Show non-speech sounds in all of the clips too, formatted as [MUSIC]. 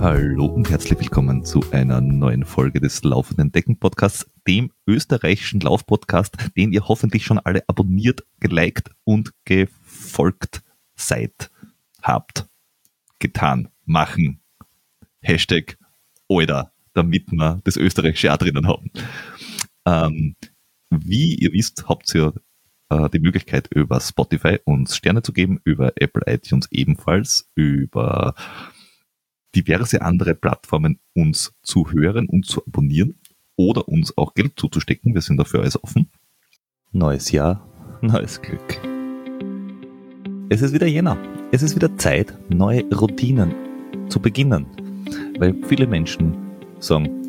Hallo und herzlich willkommen zu einer neuen Folge des Laufenden Decken Podcasts, dem österreichischen Laufpodcast, den ihr hoffentlich schon alle abonniert, geliked und gefolgt seid, habt, getan, machen. Hashtag Alter, damit wir das österreichische auch drinnen haben. Ähm, wie ihr wisst, habt ihr äh, die Möglichkeit, über Spotify uns Sterne zu geben, über Apple iTunes ebenfalls, über diverse andere Plattformen uns zu hören und zu abonnieren oder uns auch Geld zuzustecken. Wir sind dafür alles offen. Neues Jahr, [LAUGHS] neues Glück. Es ist wieder Jänner. Es ist wieder Zeit, neue Routinen zu beginnen. Weil viele Menschen sagen,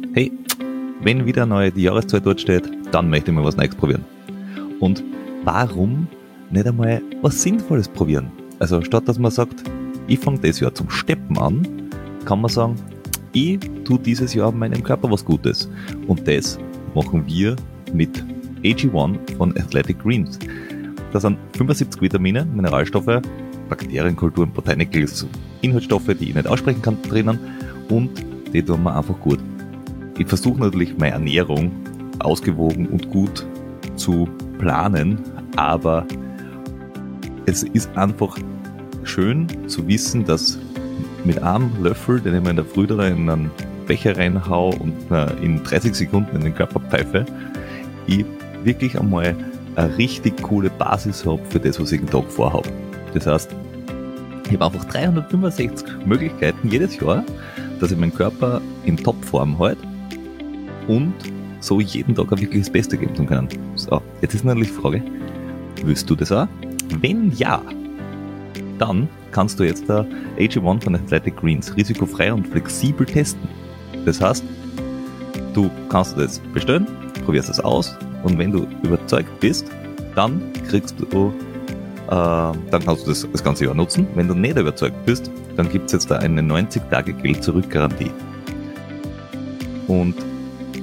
wenn wieder neue Jahreszeit dort steht, dann möchte ich mal was Neues probieren. Und warum nicht einmal was Sinnvolles probieren? Also statt dass man sagt, ich fange das Jahr zum Steppen an, kann man sagen, ich tue dieses Jahr meinem Körper was Gutes. Und das machen wir mit AG1 von Athletic Greens. Da sind 75 Vitamine, Mineralstoffe, Bakterienkulturen, Botanicals, Inhaltsstoffe, die ich nicht aussprechen kann, drinnen und die tun mir einfach gut. Ich versuche natürlich meine Ernährung ausgewogen und gut zu planen, aber es ist einfach schön zu wissen, dass mit einem Löffel, den ich mir in der Früh in einen Becher reinhau und in 30 Sekunden in den Körper pfeife, ich wirklich einmal eine richtig coole Basis habe für das, was ich jeden Tag vorhabe. Das heißt, ich habe einfach 365 Möglichkeiten jedes Jahr, dass ich meinen Körper in Topform halte und so jeden Tag auch wirklich das Beste geben zu können. So, jetzt ist natürlich die Frage, willst du das auch? Wenn ja, dann kannst du jetzt der AG1 von Athletic Greens risikofrei und flexibel testen. Das heißt, du kannst das bestellen, probierst es aus und wenn du überzeugt bist, dann kriegst du, äh, dann kannst du das das ganze Jahr nutzen. Wenn du nicht überzeugt bist, dann gibt es jetzt da eine 90 Tage Geld zurück Garantie. Und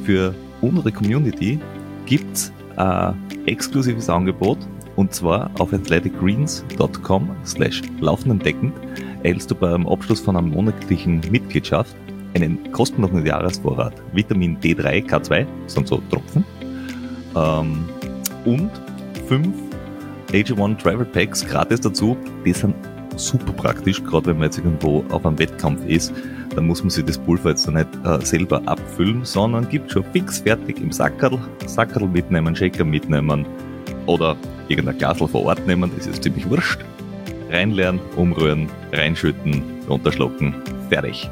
für unsere Community gibt es ein exklusives Angebot und zwar auf athleticgreens.com slash laufendendeckend erhältst du beim Abschluss von einer monatlichen Mitgliedschaft einen kostenlosen Jahresvorrat. Vitamin D3, K2, sind so Tropfen, ähm, und fünf AG1 Travel Packs gratis dazu. Die sind super praktisch, gerade wenn man jetzt irgendwo auf einem Wettkampf ist, dann muss man sich das Pulver jetzt nicht äh, selber abfüllen, sondern gibt schon fix fertig im Sackerl, Sackerl mitnehmen, Shaker mitnehmen oder irgendein Glasl vor Ort nehmen, das ist ziemlich wurscht. Reinleeren, umrühren, reinschütten, runterschlucken, fertig.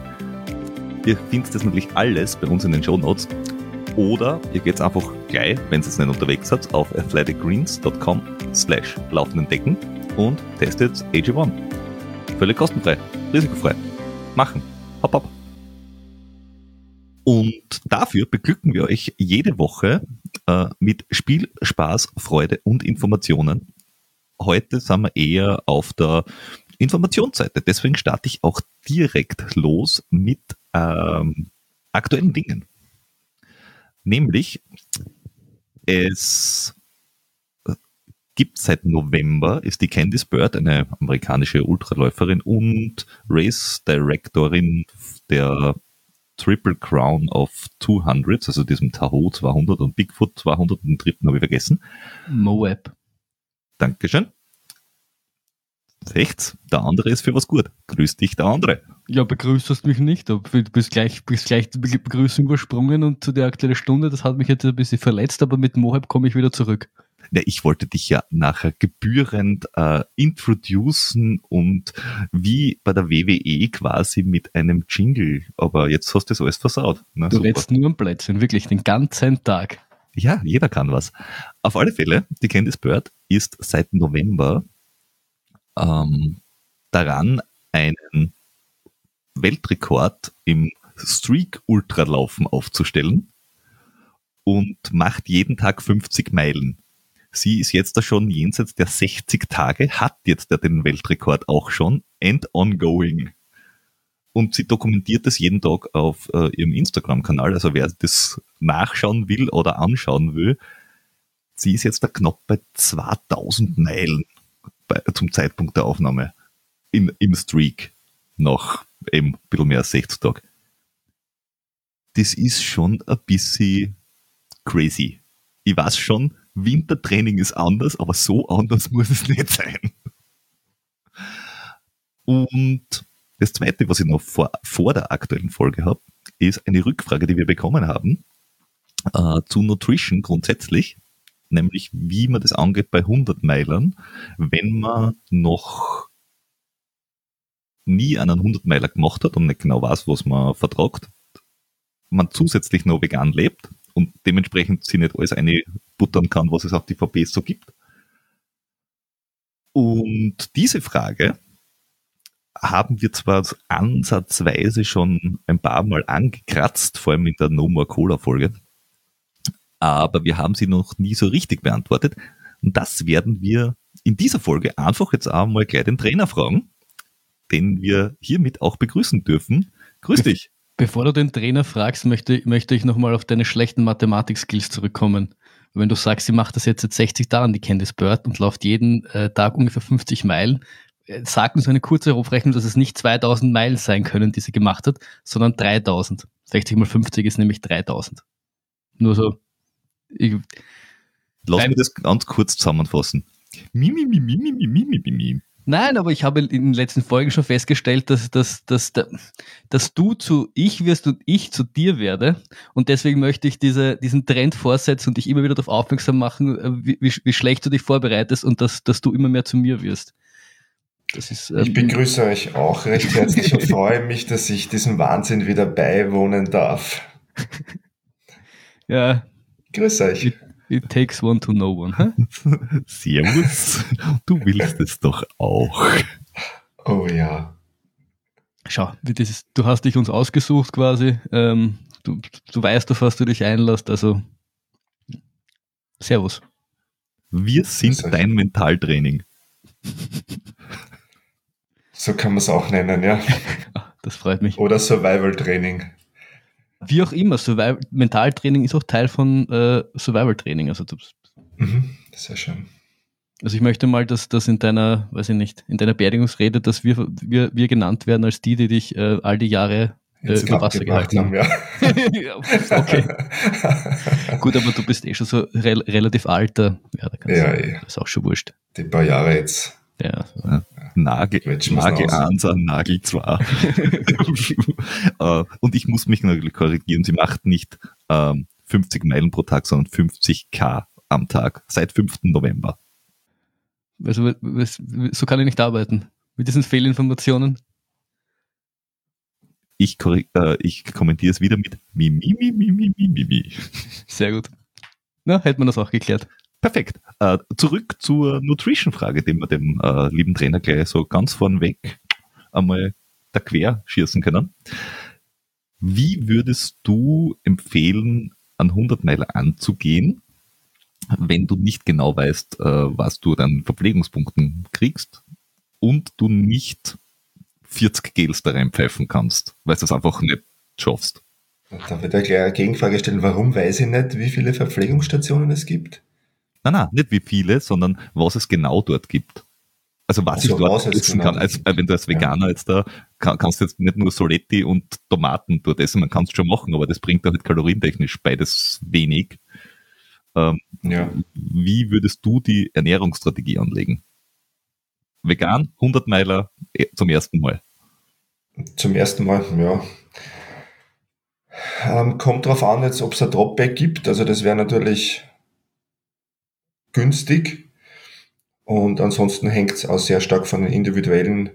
Ihr findet das natürlich alles bei uns in den Show Notes. Oder ihr geht einfach gleich, wenn ihr es nicht unterwegs seid, auf athleticgreens.com slash laufenden Decken und testet AG1. Völlig kostenfrei, risikofrei. Machen. Hopp, hopp. Und dafür beglücken wir euch jede Woche äh, mit Spiel, Spaß, Freude und Informationen. Heute sind wir eher auf der Informationsseite. Deswegen starte ich auch direkt los mit ähm, aktuellen Dingen. Nämlich, es gibt seit November, ist die Candice Bird, eine amerikanische Ultraläuferin und Race Directorin der Triple Crown of 200, also diesem Tahoe 200 und Bigfoot 200, den dritten habe ich vergessen. Moab. Dankeschön. Rechts, der andere ist für was gut. Grüß dich, der andere. Ja, begrüßt mich nicht. Du bist gleich, bist gleich die Begrüßung übersprungen und zu der aktuellen Stunde, das hat mich jetzt ein bisschen verletzt, aber mit Moab komme ich wieder zurück. Ja, ich wollte dich ja nachher gebührend äh, introducen und wie bei der WWE quasi mit einem Jingle, aber jetzt hast du das alles versaut. Na, du super. redest nur am Plätzchen, wirklich den ganzen Tag. Ja, jeder kann was. Auf alle Fälle, die Candice Bird ist seit November ähm, daran, einen Weltrekord im Streak-Ultralaufen aufzustellen und macht jeden Tag 50 Meilen. Sie ist jetzt da schon jenseits der 60 Tage, hat jetzt da den Weltrekord auch schon and ongoing. Und sie dokumentiert das jeden Tag auf äh, ihrem Instagram-Kanal. Also wer das nachschauen will oder anschauen will, sie ist jetzt da knapp bei 2000 Meilen bei, zum Zeitpunkt der Aufnahme in, im Streak nach eben ein bisschen mehr als 60 Tagen. Das ist schon ein bisschen crazy. Ich weiß schon, Wintertraining ist anders, aber so anders [LAUGHS] muss es nicht sein. Und das zweite, was ich noch vor, vor der aktuellen Folge habe, ist eine Rückfrage, die wir bekommen haben äh, zu Nutrition grundsätzlich, nämlich wie man das angeht bei 100 Meilern, wenn man noch nie einen 100 Meiler gemacht hat und nicht genau weiß, was man vertragt, man zusätzlich noch vegan lebt und dementsprechend sich nicht alles einbuttern kann, was es auf die VPs so gibt. Und diese Frage haben wir zwar ansatzweise schon ein paar Mal angekratzt, vor allem in der No More Cola Folge, aber wir haben sie noch nie so richtig beantwortet. Und das werden wir in dieser Folge einfach jetzt einmal gleich den Trainer fragen, den wir hiermit auch begrüßen dürfen. Grüß [LAUGHS] dich. Bevor du den Trainer fragst, möchte, möchte ich nochmal auf deine schlechten Mathematik-Skills zurückkommen. Wenn du sagst, sie macht das jetzt seit 60 Tagen, die Candice Bird, und läuft jeden äh, Tag ungefähr 50 Meilen, äh, sagt uns eine kurze Aufrechnung, dass es nicht 2000 Meilen sein können, die sie gemacht hat, sondern 3000. 60 mal 50 ist nämlich 3000. Nur so ich, Lass mich das ganz kurz zusammenfassen. Mimi, mimi, mimi, mimi, mimi. Nein, aber ich habe in den letzten Folgen schon festgestellt, dass, dass, dass, dass du zu ich wirst und ich zu dir werde. Und deswegen möchte ich diese, diesen Trend vorsetzen und dich immer wieder darauf aufmerksam machen, äh, wie, wie, wie schlecht du dich vorbereitest und dass, dass du immer mehr zu mir wirst. Ist, ähm, ich begrüße euch auch recht herzlich und [LAUGHS] freue mich, dass ich diesem Wahnsinn wieder beiwohnen darf. ja, Grüß euch. It, takes one to know one. Huh? [LAUGHS] Servus. Du willst es doch auch. Oh ja. Schau, ist, du hast dich uns ausgesucht quasi. Ähm, du, du weißt, auf was du dich einlässt. Also, Servus. Wir sind dein Mentaltraining. So kann man es auch nennen, ja. [LAUGHS] Das freut mich. Oder Survival Training. Wie auch immer, Survival Mentaltraining ist auch Teil von äh, Survival Training. Also mhm, sehr schön. Also ich möchte mal, dass das in deiner, weiß ich nicht, in deiner Beerdigungsrede, dass wir, wir, wir genannt werden als die, die dich äh, all die Jahre äh, über Wasser gehalten haben. Ja. [LAUGHS] okay. [LAUGHS] Gut, aber du bist eh schon so re relativ alter. Ja, da kannst ja, du, eh. das ist auch schon wurscht. Die paar Jahre jetzt. Ja. Nagel, Nagel 1 an Nagel 2. [LAUGHS] Äh, und ich muss mich natürlich korrigieren, sie macht nicht ähm, 50 Meilen pro Tag, sondern 50 K am Tag seit 5. November. Also, so kann ich nicht arbeiten. Mit diesen Fehlinformationen. Ich, äh, ich kommentiere es wieder mit mi, mi, mi, mi, mi, mi, mi. Sehr gut. Na, hätte man das auch geklärt. Perfekt. Äh, zurück zur Nutrition-Frage, die wir dem äh, lieben Trainer gleich so ganz vornweg einmal da quer schießen können. Wie würdest du empfehlen, an 100 Meiler anzugehen, wenn du nicht genau weißt, äh, was du an Verpflegungspunkten kriegst und du nicht 40 Gels da reinpfeifen kannst, weil du es einfach nicht schaffst? Da wird ja gleich eine Gegenfrage stellen, warum weiß ich nicht, wie viele Verpflegungsstationen es gibt? Nein, nein, nicht wie viele, sondern was es genau dort gibt. Also was also ich dort essen genau kann. Als, wenn du als Veganer ja. jetzt da kann, kannst du jetzt nicht nur Soletti und Tomaten dort essen, man kann es schon machen, aber das bringt auch nicht kalorientechnisch beides wenig. Ähm, ja. Wie würdest du die Ernährungsstrategie anlegen? Vegan, 100 Meiler äh, zum ersten Mal. Zum ersten Mal, ja. Ähm, kommt drauf an, jetzt, ob es ein Dropback gibt. Also das wäre natürlich günstig. Und ansonsten hängt es auch sehr stark von den individuellen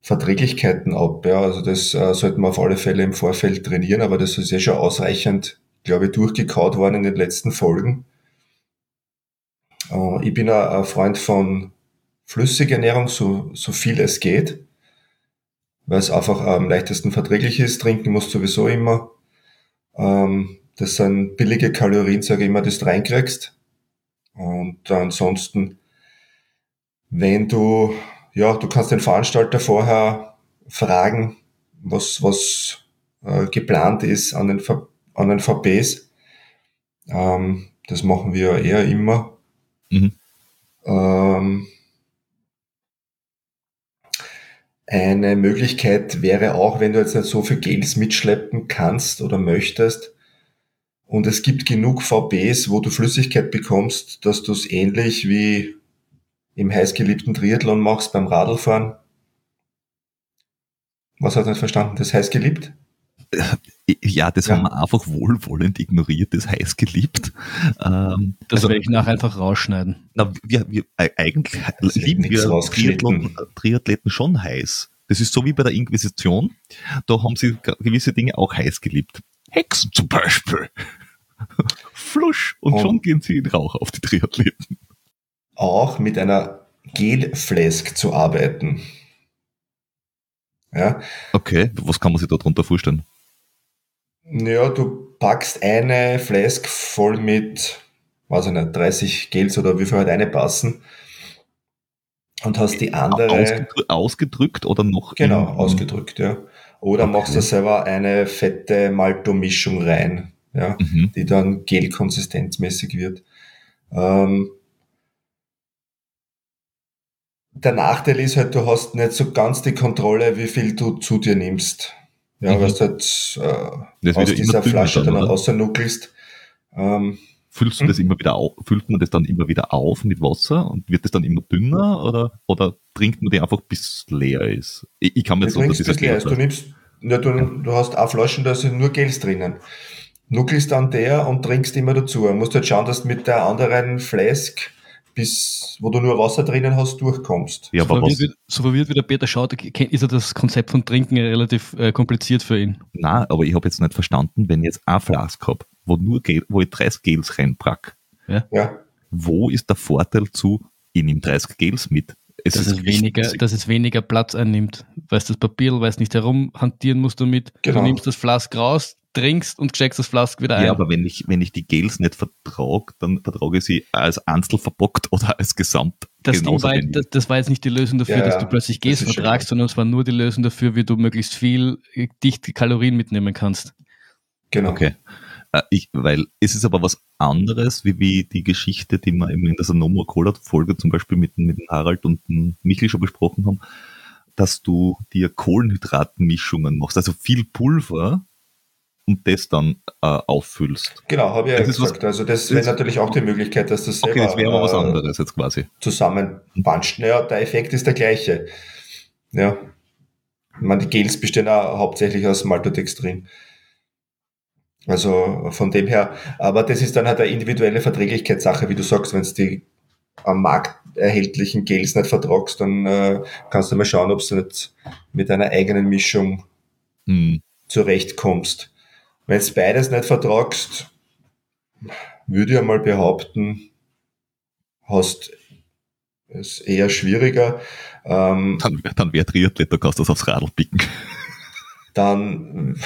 Verträglichkeiten ab. Ja. Also das äh, sollten wir auf alle Fälle im Vorfeld trainieren, aber das ist ja schon ausreichend, glaube ich, durchgekaut worden in den letzten Folgen. Äh, ich bin ein Freund von flüssiger Ernährung, so, so viel es geht, weil es einfach am leichtesten verträglich ist. Trinken musst sowieso immer. Ähm, das sind billige Kalorien, sage ich immer, das du reinkriegst. Und ansonsten, wenn du, ja, du kannst den Veranstalter vorher fragen, was, was äh, geplant ist an den, an den VPs. Ähm, Das machen wir eher immer. Mhm. Ähm, eine Möglichkeit wäre auch, wenn du jetzt nicht so viel Gels mitschleppen kannst oder möchtest, und es gibt genug VBs, wo du Flüssigkeit bekommst, dass du es ähnlich wie im heißgeliebten Triathlon machst beim Radlfahren. Was hat er nicht verstanden? Das heißt geliebt? Ja, das ja. haben wir einfach wohlwollend ignoriert, das heiß geliebt. Ähm, das also, werde ich nachher einfach rausschneiden. Na, wir, wir, eigentlich lieben wir Triathlon, Triathleten schon heiß. Das ist so wie bei der Inquisition. Da haben sie gewisse Dinge auch heiß geliebt. Hexen zum Beispiel. Flusch. Und, und schon gehen sie in Rauch auf die Triathleten. Auch mit einer Gelflask zu arbeiten. Ja. Okay, was kann man sich darunter vorstellen? Ja, du packst eine Flask voll mit, weiß ich nicht, 30 Gels oder wie viel halt eine passen und hast die andere. Ausgedrückt, ausgedrückt oder noch? Genau, ausgedrückt, ja. Oder okay. machst du selber eine fette Malto-Mischung rein, ja, mhm. die dann gelkonsistenzmäßig wird. Ähm, der Nachteil ist halt, du hast nicht so ganz die Kontrolle, wie viel du zu dir nimmst. Ja, mhm. weil du halt äh, aus dieser Flasche dann, dann rausnuckelst. Ähm, Füllst du das hm? immer wieder auf, füllt man das dann immer wieder auf mit Wasser und wird das dann immer dünner oder, oder trinkt man die einfach bis es leer ist? Ich, ich kann mir jetzt so, dass bis leer ist. Du nimmst, ja, du, du hast auch Flaschen, da sind nur Gels drinnen. Nuckelst dann der und trinkst immer dazu. Du musst halt schauen, dass du mit der anderen Flask bis, wo du nur Wasser drinnen hast, durchkommst. Ja, so, verwirrt wie, so verwirrt wie der Peter schaut, ist ja das Konzept von Trinken relativ äh, kompliziert für ihn. Na, aber ich habe jetzt nicht verstanden, wenn ich jetzt eine Flask habe wo nur Gel, wo ich 30 Gels reinpack. Ja. ja. Wo ist der Vorteil zu, ich nehme 30 Gels mit? Es dass, ist es weniger, dass es weniger Platz einnimmt. Weil das Papier, weil es nicht herumhantieren musst damit. Genau. Du nimmst das Flask raus, trinkst und steckst das Flask wieder ein. Ja, aber wenn ich, wenn ich die Gels nicht vertrage, dann vertrage ich sie als Einzel verbockt oder als Gesamt. Das, war, das, das, war, jetzt nicht die Lösung dafür, ja, dass du plötzlich Gels vertragst, sondern es war nur die Lösung dafür, wie du möglichst viel dichte Kalorien mitnehmen kannst. Genau. Okay. Äh, ich, weil es ist aber was anderes, wie, wie die Geschichte, die wir in der Sanomo Cola Folge zum Beispiel mit, mit Harald und Michel schon besprochen haben, dass du dir Kohlenhydratmischungen machst, also viel Pulver und das dann äh, auffüllst. Genau, habe ich ja gesagt. Was, also das wäre natürlich auch die Möglichkeit, dass das selber, Okay, das wäre aber was äh, anderes jetzt quasi. Zusammenpanscht. Naja, der Effekt ist der gleiche. Ja. Ich meine, die Gels bestehen auch hauptsächlich aus Maltodextrin. Also von dem her, aber das ist dann halt eine individuelle Verträglichkeitssache, wie du sagst, wenn es die am Markt erhältlichen Gels nicht vertragst, dann äh, kannst du mal schauen, ob du nicht mit einer eigenen Mischung hm. zurechtkommst. Wenn du beides nicht vertragst, würde ich einmal behaupten, hast es eher schwieriger. Ähm, dann dann wäre Triathlet, da kannst du das aufs Radl picken. Dann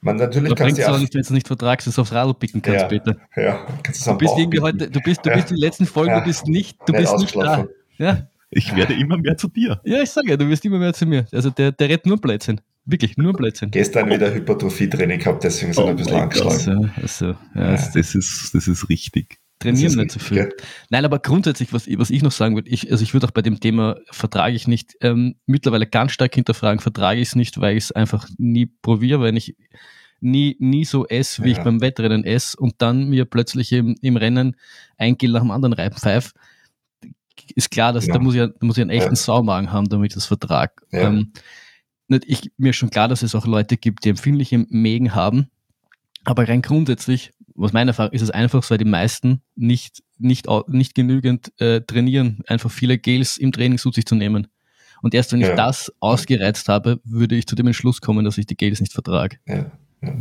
man, natürlich da kannst du auch nicht, wenn du nicht vertragst, dass du aufs Radl picken kannst, ja, Peter. Ja, kannst du, du bist irgendwie heute, du bist, du bist die letzten Folgen, ja, du bist nicht, du nicht bist nicht da. Ja. Ich werde immer mehr zu dir. Ja, ich sage ja, du wirst immer mehr zu mir. Also der, der redet nur Blödsinn. Wirklich, nur Blödsinn. Gestern wieder Hypertrophie-Training gehabt, deswegen sind oh ein bisschen angeschlagen. Also, also, ja, das, ist, das ist richtig. Trainieren nicht so viel. Ja. Nein, aber grundsätzlich, was, was ich noch sagen würde, ich, also ich würde auch bei dem Thema vertrage ich nicht, ähm, mittlerweile ganz stark hinterfragen, vertrage ich es nicht, weil ich es einfach nie probiere, wenn ich nie, nie so esse, wie ja. ich beim Wettrennen esse und dann mir plötzlich im, im Rennen ein Gel nach dem anderen reibenpfeife, ist klar, dass ja. da muss ich, da muss ich einen echten ja. Saumagen haben, damit ich das vertrag. Ja. Ähm, ich, mir ist schon klar, dass es auch Leute gibt, die empfindliche Mägen haben, aber rein grundsätzlich was meine Erfahrung ist es einfach, weil die meisten nicht, nicht, nicht genügend äh, trainieren, einfach viele Gels im Training zu sich zu nehmen. Und erst wenn ja. ich das ausgereizt habe, würde ich zu dem Entschluss kommen, dass ich die Gels nicht vertrage. Ja.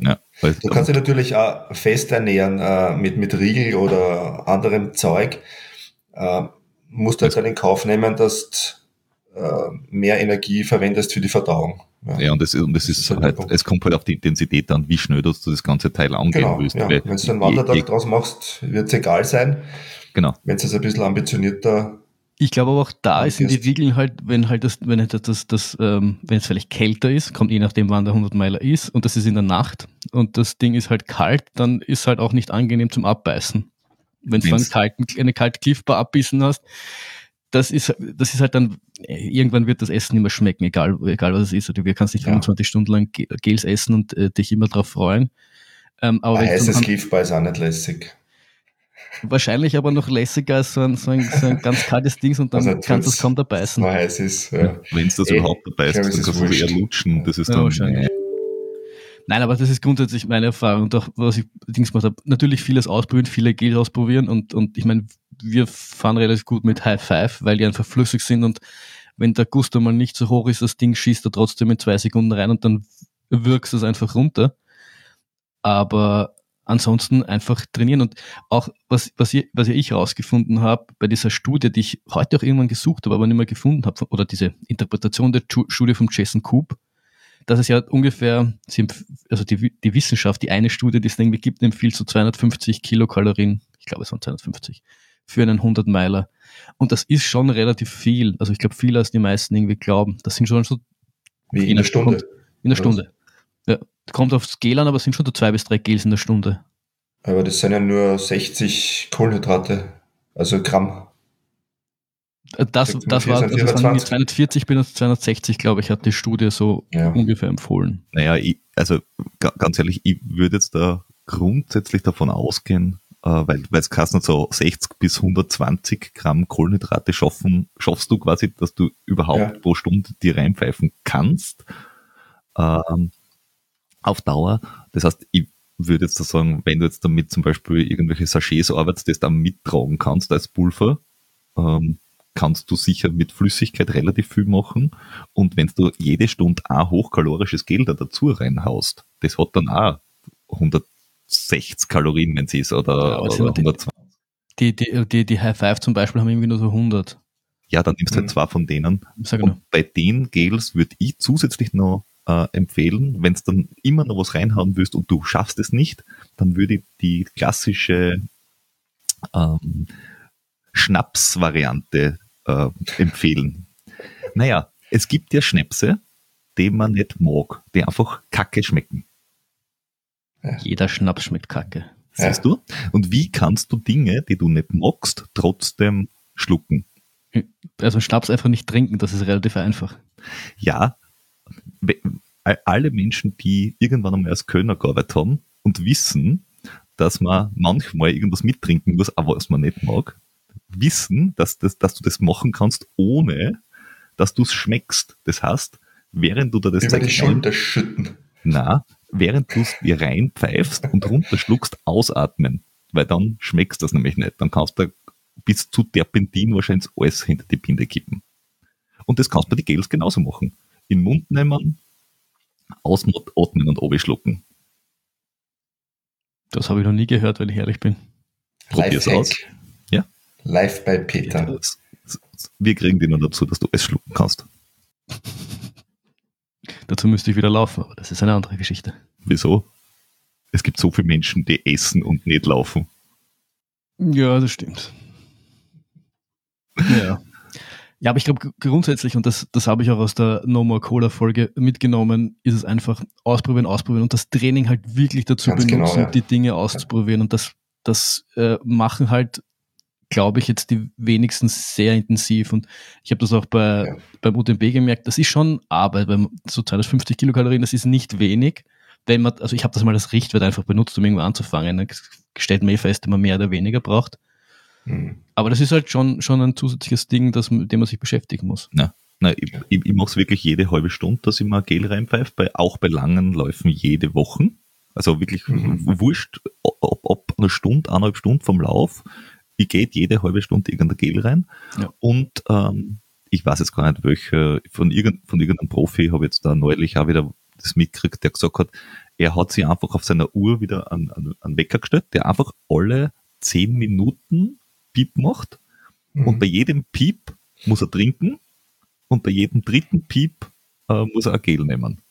Ja. du kannst dich natürlich auch fest ernähren äh, mit, mit Riegel oder anderem Zeug. Äh, musst du jetzt halt in Kauf nehmen, dass du mehr Energie verwendest für die Verdauung. Ja, ja und, das, und das, ist, halt, es kommt halt auf die Intensität an, wie schnell du das ganze Teil angehen genau, willst. Ja. Wenn du einen Wandertag draus machst, wird es egal sein. Genau. Wenn es ein bisschen ambitionierter ich glaube aber auch da ist in die Wiegeln halt, wenn halt das, wenn halt das, das, das ähm, wenn es vielleicht kälter ist, kommt je nachdem, wann der 100 Meiler ist, und das ist in der Nacht, und das Ding ist halt kalt, dann ist halt auch nicht angenehm zum Abbeißen. wenn du einen kalten, eine kalte Cliffbar abbissen hast, das ist, das ist halt dann, irgendwann wird das Essen immer schmecken, egal, egal was es ist. Du kannst nicht 25 ja. Stunden lang Gels essen und äh, dich immer drauf freuen. Ähm, aber ein heißes Cliffbar ist auch nicht lässig. Wahrscheinlich aber noch lässiger als so ein, so ein, so ein ganz kaltes Ding und dann also, kannst du es kaum dabei beißen. heiß ist, ja. Wenn es das Ey, überhaupt dabei ist, dann kannst du eher lutschen. Das ist dann, ja, wahrscheinlich. Nein, aber das ist grundsätzlich meine Erfahrung und auch, was ich Dings gemacht habe. Natürlich vieles ausprobieren, viele Gels ausprobieren und, und ich meine, wir fahren relativ gut mit High Five, weil die einfach flüssig sind und wenn der Gusto mal nicht so hoch ist, das Ding schießt er trotzdem in zwei Sekunden rein und dann wirkst du es einfach runter. Aber ansonsten einfach trainieren und auch was, was, ich, was ich rausgefunden habe bei dieser Studie, die ich heute auch irgendwann gesucht habe, aber nicht mehr gefunden habe, oder diese Interpretation der Studie von Jason Coop, dass es ja ungefähr, also die, die Wissenschaft, die eine Studie, die es irgendwie gibt, empfiehlt so 250 Kilokalorien, ich glaube es waren 250, für einen 100 Meiler. Und das ist schon relativ viel. Also ich glaube viel, als die meisten irgendwie glauben. Das sind schon so... Wie in der Stunde? In der Stunde. Ja, kommt aufs Gel an, aber es sind schon so zwei bis drei Gels in der Stunde. Aber das sind ja nur 60 Kohlenhydrate, also Gramm. Das, das war, also das waren 240 bis 260, glaube ich, hat die Studie so ja. ungefähr empfohlen. Naja, ich, also ganz ehrlich, ich würde jetzt da grundsätzlich davon ausgehen, äh, weil es kannst so 60 bis 120 Gramm Kohlenhydrate schaffen, schaffst du quasi, dass du überhaupt ja. pro Stunde die reinpfeifen kannst. Ähm, auf Dauer. Das heißt, ich würde jetzt da sagen, wenn du jetzt damit zum Beispiel irgendwelche Sachets arbeitest, das dann mittragen kannst als Pulver, ähm, kannst du sicher mit Flüssigkeit relativ viel machen. Und wenn du jede Stunde ein hochkalorisches Gel da dazu reinhaust, das hat dann auch 160 Kalorien, wenn es ist, oder, ja, oder 120. Die, die, die, die High Five zum Beispiel haben irgendwie nur so 100. Ja, dann nimmst du halt mhm. zwei von denen. Und bei den Gels würde ich zusätzlich noch äh, empfehlen. Wenn es dann immer noch was reinhauen willst und du schaffst es nicht, dann würde ich die klassische ähm, Schnaps-Variante äh, empfehlen. Naja, es gibt ja Schnäpse, die man nicht mag, die einfach kacke schmecken. Ja. Jeder Schnaps schmeckt kacke. Siehst ja. du? Und wie kannst du Dinge, die du nicht magst, trotzdem schlucken? Also Schnaps einfach nicht trinken, das ist relativ einfach. Ja, alle Menschen, die irgendwann einmal als Kölner gearbeitet haben und wissen, dass man manchmal irgendwas mittrinken muss, aber was man nicht mag, wissen, dass, das, dass du das machen kannst, ohne dass du es schmeckst. Das heißt, während du da das Über die Schulter schütten. Na, während du es dir reinpfeifst und runterschluckst, ausatmen. Weil dann schmeckst du das nämlich nicht. Dann kannst du bis zu Terpentin wahrscheinlich alles hinter die Pinde kippen. Und das kannst du bei den Gels genauso machen in den Mund nehmen, ausatmen und obischlucken. Das habe ich noch nie gehört, wenn ich ehrlich bin. Probier's aus. Live bei Peter. Wir kriegen die noch dazu, dass du es schlucken kannst. [LAUGHS] dazu müsste ich wieder laufen, aber das ist eine andere Geschichte. Wieso? Es gibt so viele Menschen, die essen und nicht laufen. Ja, das stimmt. [LAUGHS] Ja. Ja, aber ich glaube grundsätzlich, und das, das habe ich auch aus der No More Cola Folge mitgenommen, ist es einfach ausprobieren, ausprobieren und das Training halt wirklich dazu Ganz benutzen, genau, ja. die Dinge auszuprobieren. Und das, das äh, machen halt, glaube ich, jetzt die wenigsten sehr intensiv. Und ich habe das auch bei, ja. beim UTMB gemerkt, das ist schon Arbeit, beim so 250 Kilokalorien, das ist nicht wenig. Wenn man, also ich habe das mal als Richtwert einfach benutzt, um irgendwo anzufangen. Dann stellt man eh fest, wenn man mehr oder weniger braucht. Mhm. Aber das ist halt schon, schon ein zusätzliches Ding, das, mit dem man sich beschäftigen muss. Ja. Nein, ich, ich, ich mache es wirklich jede halbe Stunde, dass ich mal Gel reinpfeife, bei, auch bei langen Läufen jede Woche. Also wirklich mhm. wurscht, ob, ob eine Stunde, eineinhalb Stunden vom Lauf, ich gehe jede halbe Stunde irgendein Gel rein. Ja. Und ähm, ich weiß jetzt gar nicht, welche, von, irgend, von irgendeinem Profi habe jetzt da neulich auch wieder das mitgekriegt, der gesagt hat, er hat sich einfach auf seiner Uhr wieder einen, einen, einen Wecker gestellt, der einfach alle zehn Minuten Piep macht. Mhm. Und bei jedem Piep muss er trinken und bei jedem dritten Piep äh, muss er ein Gel nehmen.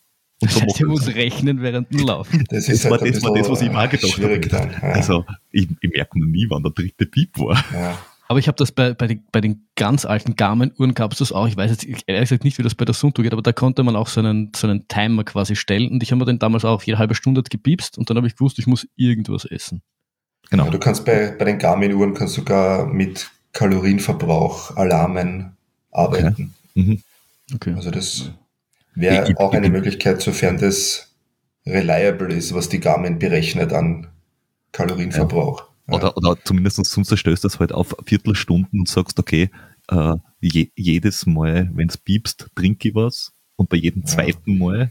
Und so das heißt, muss rechnen während dem Laufen. [LAUGHS] Das, das, halt war, das war das, was ich mal gedacht habe. Dann, ja. Also ich, ich merke noch nie, wann der dritte Piep war. Ja. Aber ich habe das bei, bei, den, bei den ganz alten Garmin-Uhren gab es das auch. Ich weiß jetzt ehrlich gesagt nicht, wie das bei der Sunto geht, aber da konnte man auch so einen, so einen Timer quasi stellen. Und ich habe mir den damals auch jede halbe Stunde gepiepst und dann habe ich gewusst, ich muss irgendwas essen. Genau. Ja, du kannst bei, bei den Garmin-Uhren kannst sogar mit Kalorienverbrauch, Alarmen arbeiten. Mhm. Okay. Also das wäre auch eine ich- Möglichkeit, sofern das reliable ist, was die Garmin berechnet an Kalorienverbrauch. Ja. Oder, oder zumindest sonst du das halt auf Viertelstunden und sagst, okay, äh, je, jedes Mal, wenn es piepst, trinke ich was und bei jedem Ja. zweiten Mal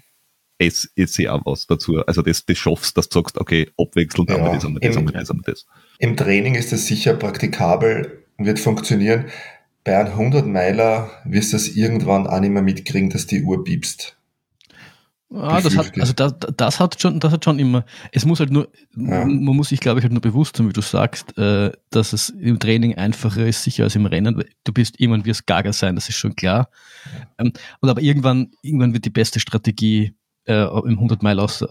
esse esse ich auch was dazu. Also das, das schaffst, dass du sagst, okay, abwechselnd haben wir Ja, das, haben wir das, im- haben wir das, haben wir das. Im Training ist es sicher praktikabel, wird funktionieren. Bei einem 100 Meiler wirst du es irgendwann auch nicht mehr mitkriegen, dass die Uhr piepst. Ah, das hat, also das, das hat schon, das hat schon immer. Es muss halt nur, Ja. man muss sich, glaube ich, halt nur bewusst sein, wie du sagst, äh, dass es im Training einfacher ist, sicher als im Rennen. Du bist irgendwann wirst gaga sein, das ist schon klar. Ähm, und aber irgendwann, irgendwann wird die beste Strategie äh, im 100 Meilen aus, äh,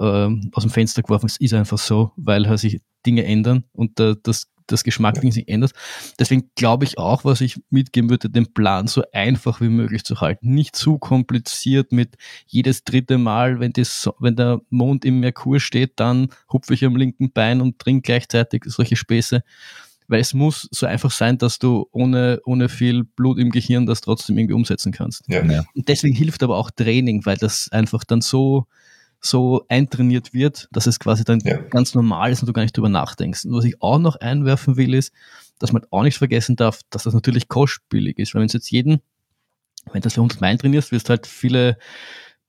aus dem Fenster geworfen. Es ist einfach so, weil halt sich Dinge ändern und äh, das, das Geschmackding sich ändert. Deswegen glaube ich auch, was ich mitgeben würde, den Plan so einfach wie möglich zu halten. Nicht zu kompliziert mit jedes dritte Mal, wenn, das, So- wenn der Mond im Merkur steht, dann hupfe ich am linken Bein und trinke gleichzeitig solche Späße. Weil es muss so einfach sein, dass du ohne, ohne viel Blut im Gehirn das trotzdem irgendwie umsetzen kannst. Ja. Und deswegen hilft aber auch Training, weil das einfach dann so, so eintrainiert wird, dass es quasi dann Ja. ganz normal ist und du gar nicht drüber nachdenkst. Und was ich auch noch einwerfen will, ist, dass man auch nicht vergessen darf, dass das natürlich kostspielig ist. Weil wenn es jetzt jeden, wenn du das für 100 Meilen trainierst, wirst du halt viele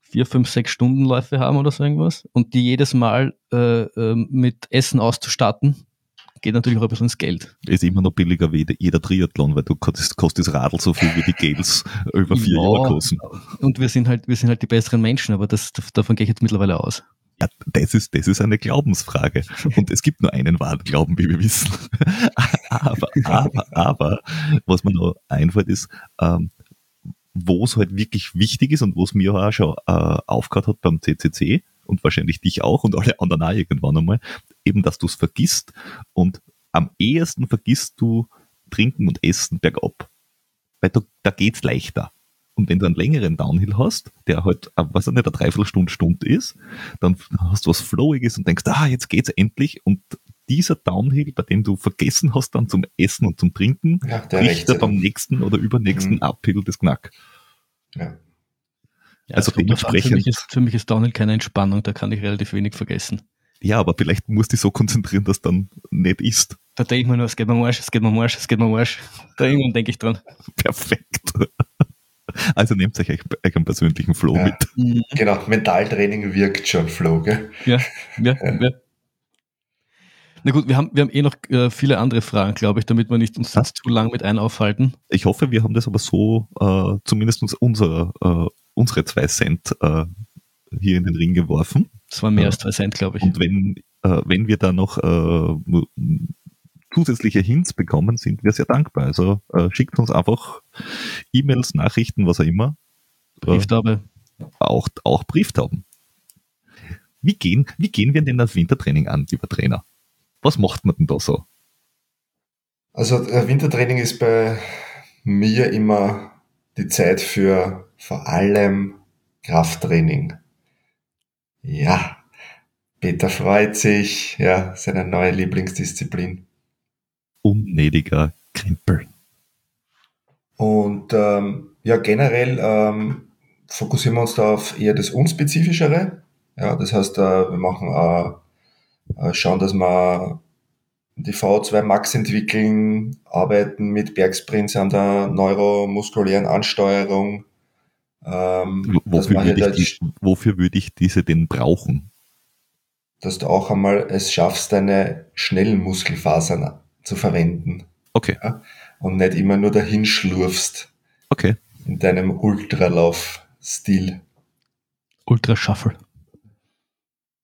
vier, fünf, sechs Stundenläufe haben oder so irgendwas. Und die jedes Mal äh, ähm, mit Essen auszustatten, geht natürlich auch ein bisschen ins Geld. Ist immer noch billiger wie jeder Triathlon, weil du kostest, kostet das Radl so viel wie die Gels [LAUGHS] über vier Ja. Jahre kosten. Und wir sind halt, wir sind halt die besseren Menschen, aber das, davon gehe ich jetzt mittlerweile aus. Ja, das ist, das ist eine Glaubensfrage. Und es gibt nur einen wahren Glauben, wie wir wissen. [LAUGHS] aber, aber, aber, was mir noch einfällt, ist, ähm, wo es halt wirklich wichtig ist und wo es mir auch schon äh, aufgehört hat beim CCC und wahrscheinlich dich auch und alle anderen auch irgendwann einmal, eben, dass du es vergisst und am ehesten vergisst du Trinken und Essen bergab. Weil da, da geht's leichter. Und wenn du einen längeren Downhill hast, der halt, äh, was nicht, eine Dreiviertelstunde, Stunde ist, dann hast du was Flowiges und denkst, ah, jetzt geht's endlich. Und dieser Downhill, bei dem du vergessen hast dann zum Essen und zum Trinken, Ja, der bricht er beim nächsten oder übernächsten Mhm. Uphill das Knack. Ja. Ja, Also an. für, dementsprechend- mich ist, für mich ist Downhill keine Entspannung, da kann ich relativ wenig vergessen. Ja, aber vielleicht musst du dich so konzentrieren, dass dann nicht ist. Da denke ich mir nur, es geht mir am Arsch, es geht mir am Arsch, es geht mir am Arsch. Da irgendwann denke ich dran. [LAUGHS] Perfekt. Also nehmt euch einen persönlichen Flow Ja. mit. Genau, Mentaltraining wirkt schon, Flo, gell? Ja, [LAUGHS] ja, ja. Na gut, wir haben, wir haben eh noch äh, viele andere Fragen, glaube ich, damit wir nicht uns jetzt zu lang mit ein aufhalten. Ich hoffe, wir haben das aber so, äh, zumindest uns unser, äh, unsere zwei Cent äh, hier in den Ring geworfen. Das waren mehr Ja. als zwei Cent, glaube ich. Und wenn, äh, wenn wir da noch äh, zusätzliche Hints bekommen, sind wir sehr dankbar. Also äh, schickt uns einfach E-Mails, Nachrichten, was auch immer. Äh, Brieftaube. auch, auch Brieftauben. Wie gehen, wie gehen wir denn das Wintertraining an, lieber Trainer? Was macht man denn da so? Also äh, Wintertraining ist bei mir immer die Zeit für vor allem Krafttraining. Ja, Peter freut sich, ja, seine neue Lieblingsdisziplin. Unnötiger Krempel. Und ähm, ja, generell ähm, fokussieren wir uns da auf eher das Unspezifischere. Ja, das heißt, äh, wir machen äh, äh, schauen, dass wir die VO2 Max entwickeln, arbeiten mit Bergsprints an der neuromuskulären Ansteuerung. Ähm, Wofür würde, ich die, wofür würde ich diese denn brauchen? dass du auch einmal es schaffst, deine schnellen Muskelfasern zu verwenden Okay, und nicht immer nur dahin schlurfst okay. in deinem Ultralauf-Stil. Ultra Shuffle.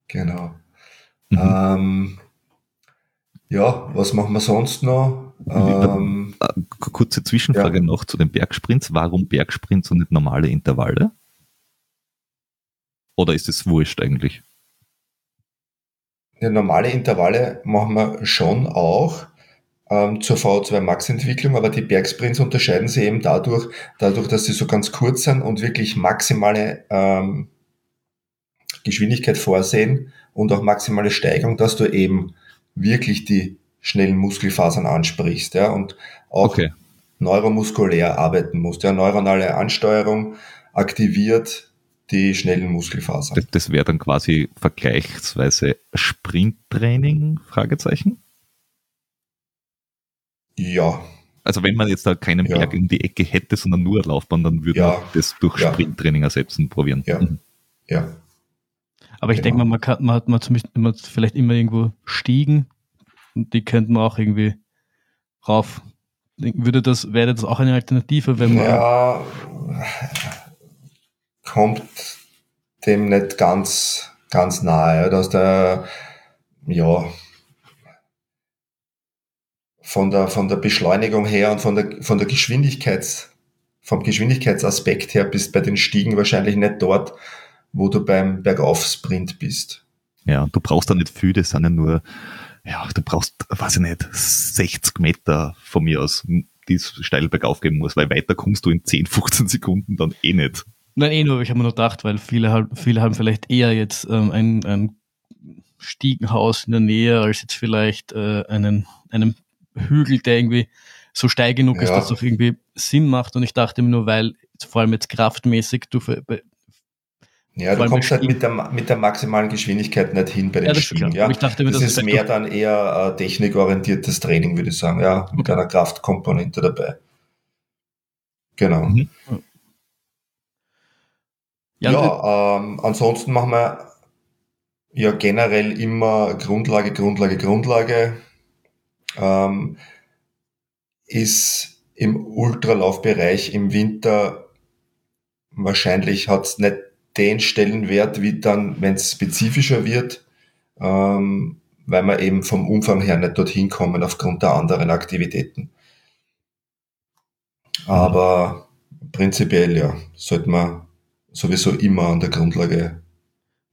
Genau. Mhm. Ähm, ja, was machen wir sonst noch? Ähm, Äh, Kurze Zwischenfrage Ja. noch zu den Bergsprints. Warum Bergsprints und nicht normale Intervalle? Oder ist es wurscht eigentlich? ja, normale Intervalle machen wir schon auch ähm, zur VO2 Max Entwicklung, aber die Bergsprints unterscheiden sich eben dadurch, dadurch, dass sie so ganz kurz sind und wirklich maximale ähm, Geschwindigkeit vorsehen und auch maximale Steigung, dass du eben wirklich die schnellen Muskelfasern ansprichst, ja, und auch Okay. neuromuskulär arbeiten musst. Ja, neuronale Ansteuerung aktiviert die schnellen Muskelfasern. Das, das wäre dann quasi vergleichsweise Sprinttraining? Fragezeichen. Ja, Also wenn man jetzt da keinen Ja. Berg in die Ecke hätte, sondern nur Laufbahn, dann würde Ja. man das durch Ja. Sprinttraining ersetzen, probieren. Ja. Mhm. ja. Aber ich Genau. denke mal, man, kann, man hat man zumindest immer, vielleicht immer irgendwo Stiegen die könnte man auch irgendwie rauf. Würde das, wäre das auch eine Alternative, wenn man. Ja, kommt dem nicht ganz, ganz nahe. Dass der, ja, von der, von der Beschleunigung her und von der, von der Geschwindigkeits, vom Geschwindigkeitsaspekt her bist bei den Stiegen wahrscheinlich nicht dort, wo du beim Bergauf-Sprint bist. Ja, du brauchst da nicht viel, das sind ja nur, ja, du brauchst, weiß ich nicht, 60 Meter von mir aus, die es steil bergauf gehen muss, weil weiter kommst du in 10, 15 Sekunden dann eh nicht. Nein, eh nur, ich habe mir nur gedacht, weil viele, viele haben vielleicht eher jetzt ähm, ein, ein Stiegenhaus in der Nähe als jetzt vielleicht äh, einen, einen Hügel, der irgendwie so steil genug ist, Ja. dass es auch irgendwie Sinn macht. Und ich dachte mir nur, weil vor allem jetzt kraftmäßig du Ja, Vor du kommst halt mit der, mit der maximalen Geschwindigkeit nicht hin bei den Ja, das klar. Ja. Ich dachte das dass ist mehr dann eher äh, technikorientiertes Training, würde ich sagen, ja, mit Okay. einer Kraftkomponente dabei. Genau. Mhm. Ja, Ja, ähm, ansonsten machen wir ja generell immer Grundlage, Grundlage, Grundlage. Ähm, ist im Ultralaufbereich im Winter wahrscheinlich hat es nicht den Stellenwert wie dann, wenn es spezifischer wird, ähm, weil wir eben vom Umfang her nicht dorthin kommen aufgrund der anderen Aktivitäten. Aber prinzipiell ja, sollte man sowieso immer an der Grundlage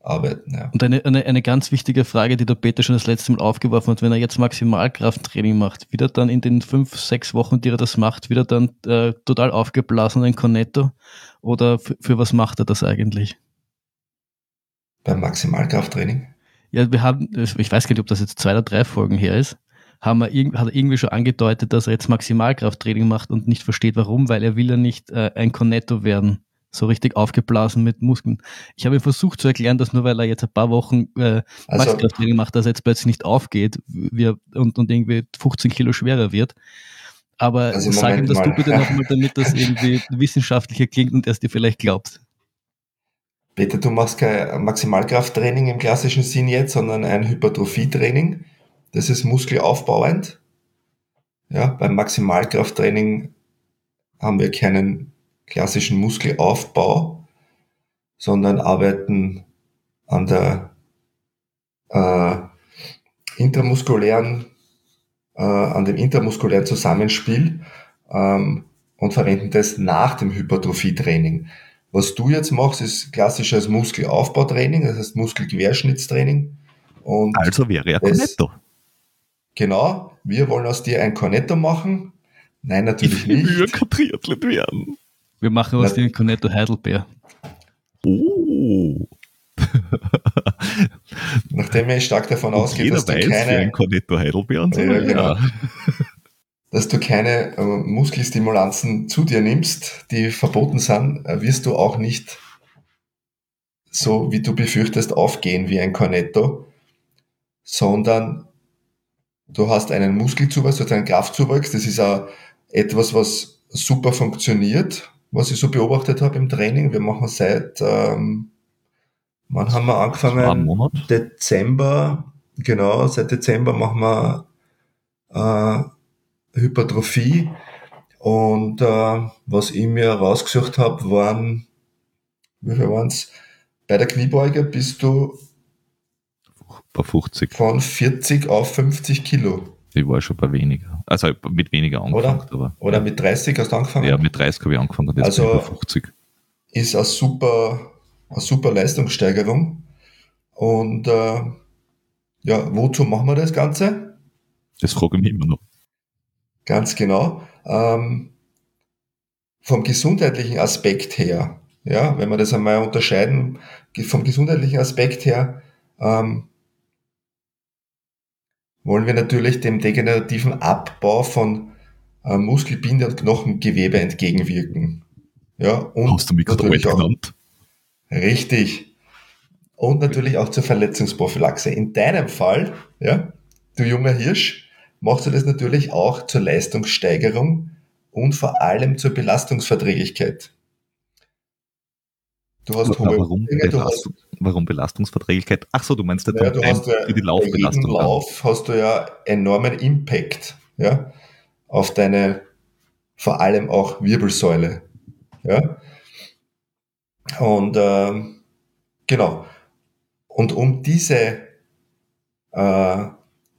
arbeiten. Ja. Und eine, eine, eine ganz wichtige Frage, die der Peter schon das letzte Mal aufgeworfen hat, wenn er jetzt Maximalkrafttraining macht, wird er dann in den fünf, sechs Wochen, die er das macht, wieder dann äh, total aufgeblasen ein Cornetto? Oder für, was macht er das eigentlich? Beim Maximalkrafttraining. Ja, wir haben, ich weiß gar nicht, ob das jetzt zwei oder drei Folgen her ist, haben wir, hat er irgendwie schon angedeutet, dass er jetzt Maximalkrafttraining macht und nicht versteht, warum, weil er will ja nicht äh, ein Cornetto werden. So richtig aufgeblasen mit Muskeln. Ich habe ihm versucht zu erklären, dass nur weil er jetzt ein paar Wochen äh, Also, macht, dass er jetzt plötzlich nicht aufgeht wie er, und, und irgendwie 15 Kilo schwerer wird. Aber Also sag ihm das du bitte nochmal, [LAUGHS] damit das irgendwie wissenschaftlicher klingt und er es dir vielleicht glaubt. Peter, du machst kein Maximalkrafttraining im klassischen Sinn jetzt, sondern ein Hypertrophietraining. Das ist muskelaufbauend. Ja, beim Maximalkrafttraining haben wir keinen klassischen Muskelaufbau, sondern arbeiten an der äh, intramuskulären, äh, an dem intramuskulären Zusammenspiel ähm, und verwenden das nach dem Hypertrophietraining. Was du jetzt machst, ist klassisches Muskelaufbautraining, das heißt Muskelquerschnittstraining. Und Also wäre er Das- Cornetto. genau, wir wollen aus dir ein Cornetto machen. Nein, natürlich Ich will nicht. kein Triathlet werden. Wir machen aus dem Cornetto Heidelbeer. Oh. [LAUGHS] Nachdem ich stark davon ausgehe, dass du weiß, keine, Cornetto Heidelbeer und so. Ja, genau. dass du keine äh, Muskelstimulanzen zu dir nimmst, die verboten sind, äh, wirst du auch nicht so, wie du befürchtest, aufgehen wie ein Cornetto, sondern du hast einen Muskelzuwachs, du hast einen Kraftzuwachs. Das ist auch etwas, was super funktioniert, was ich so beobachtet habe im Training. Wir machen seit, ähm, wann haben wir angefangen? Dezember, genau, seit Dezember machen wir äh, Hypertrophie. Und äh, was ich mir rausgesucht habe, waren, wie viel waren's? Bei der Kniebeuge bist du Bei 50. von 40 auf 50 Kilo. Ich war schon bei weniger. Also mit weniger angefangen. Aber, Oder mit 30 hast du angefangen? ja, mit 30 habe ich angefangen und jetzt Also- bin ich bei 50. Ist eine super, eine super Leistungssteigerung. Und äh, ja, wozu machen wir das Ganze? Das frage ich mich immer noch. Ganz genau. Ähm, vom gesundheitlichen Aspekt her, ja, wenn wir das einmal unterscheiden, vom gesundheitlichen Aspekt her, ähm, wollen wir natürlich dem degenerativen Abbau von äh, Muskelbinde und Knochengewebe entgegenwirken. Ja, und Hast du mich gerade auch, genannt? Richtig. Und natürlich auch zur Verletzungsprophylaxe. In deinem Fall, ja, du junger Hirsch, machst du das natürlich auch zur Leistungssteigerung und vor allem zur Belastungsverträglichkeit. Du hast Aber warum, Umfänge, du hast, warum Belastungsverträglichkeit? Ach so, du meinst ja, du hast ja für die bei jedem Laufbelastung. Lauf hast du ja enormen Impact, ja, auf deine, vor allem auch Wirbelsäule, ja. Und ähm, genau. Und um diese, äh,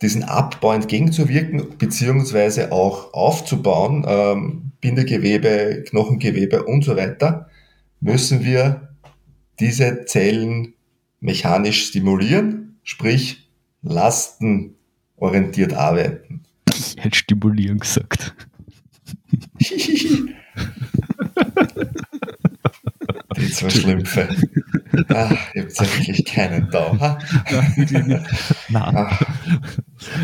diesen Abbau entgegenzuwirken, beziehungsweise auch aufzubauen, ähm, Bindegewebe, Knochengewebe und so weiter, müssen wir diese Zellen mechanisch stimulieren, sprich lastenorientiert arbeiten. Ich hätte stimulieren gesagt. Die zwei Schlümpfe. Ihr habt ja wirklich keinen Dau. Ha? Nein, Ah,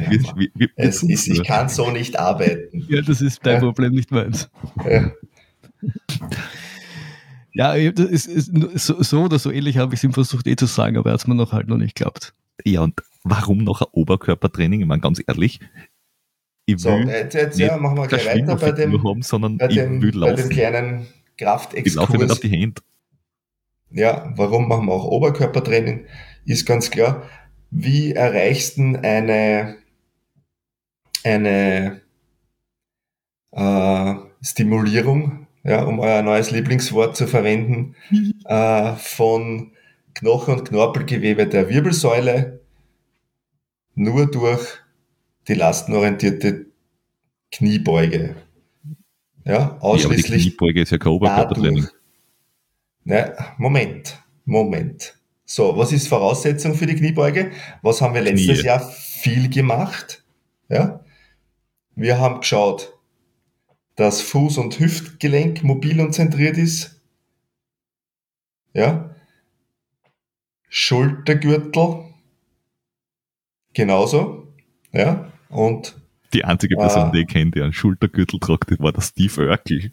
wir, wir, wir, es wir ist, ich kann so nicht arbeiten. Ja, das ist dein Ja. Problem, nicht meins. Ja. Ja, ich- das ist, ist so, so oder so ähnlich habe ich es ihm versucht eh zu sagen, aber er hat es mir noch halt noch nicht geglaubt. Ja, und warum noch ein Oberkörpertraining? Ich meine, ganz ehrlich, ich So, will jetzt, jetzt nicht ja, machen wir gleich weiter bei dem, haben, sondern bei ich dem, will bei dem laufen. kleinen Ich laufe nicht auf Kraftexkurs. die Hände. Ja, warum machen wir auch Oberkörpertraining? Ist ganz klar. Wie erreichst du eine, eine äh, Stimulierung, ja, um euer neues Lieblingswort zu verwenden, [LAUGHS] äh, von Knochen- und Knorpelgewebe der Wirbelsäule nur durch die lastenorientierte Kniebeuge. Ja, Ja, aber die ausschließlich Kniebeuge ist ja kein Oberkörpertraining. dadurch. Ne, Moment, Moment. So, was ist Voraussetzung für die Kniebeuge? Was haben wir letztes Knie. Jahr viel gemacht? Ja? Wir haben geschaut, dass Fuß- und Hüftgelenk mobil und zentriert ist. Ja? Schultergürtel. Genauso. Ja? Und Die einzige Person, Ah. die ich kenne, die einen Schultergürtel tragt, das war der Steve Urkel.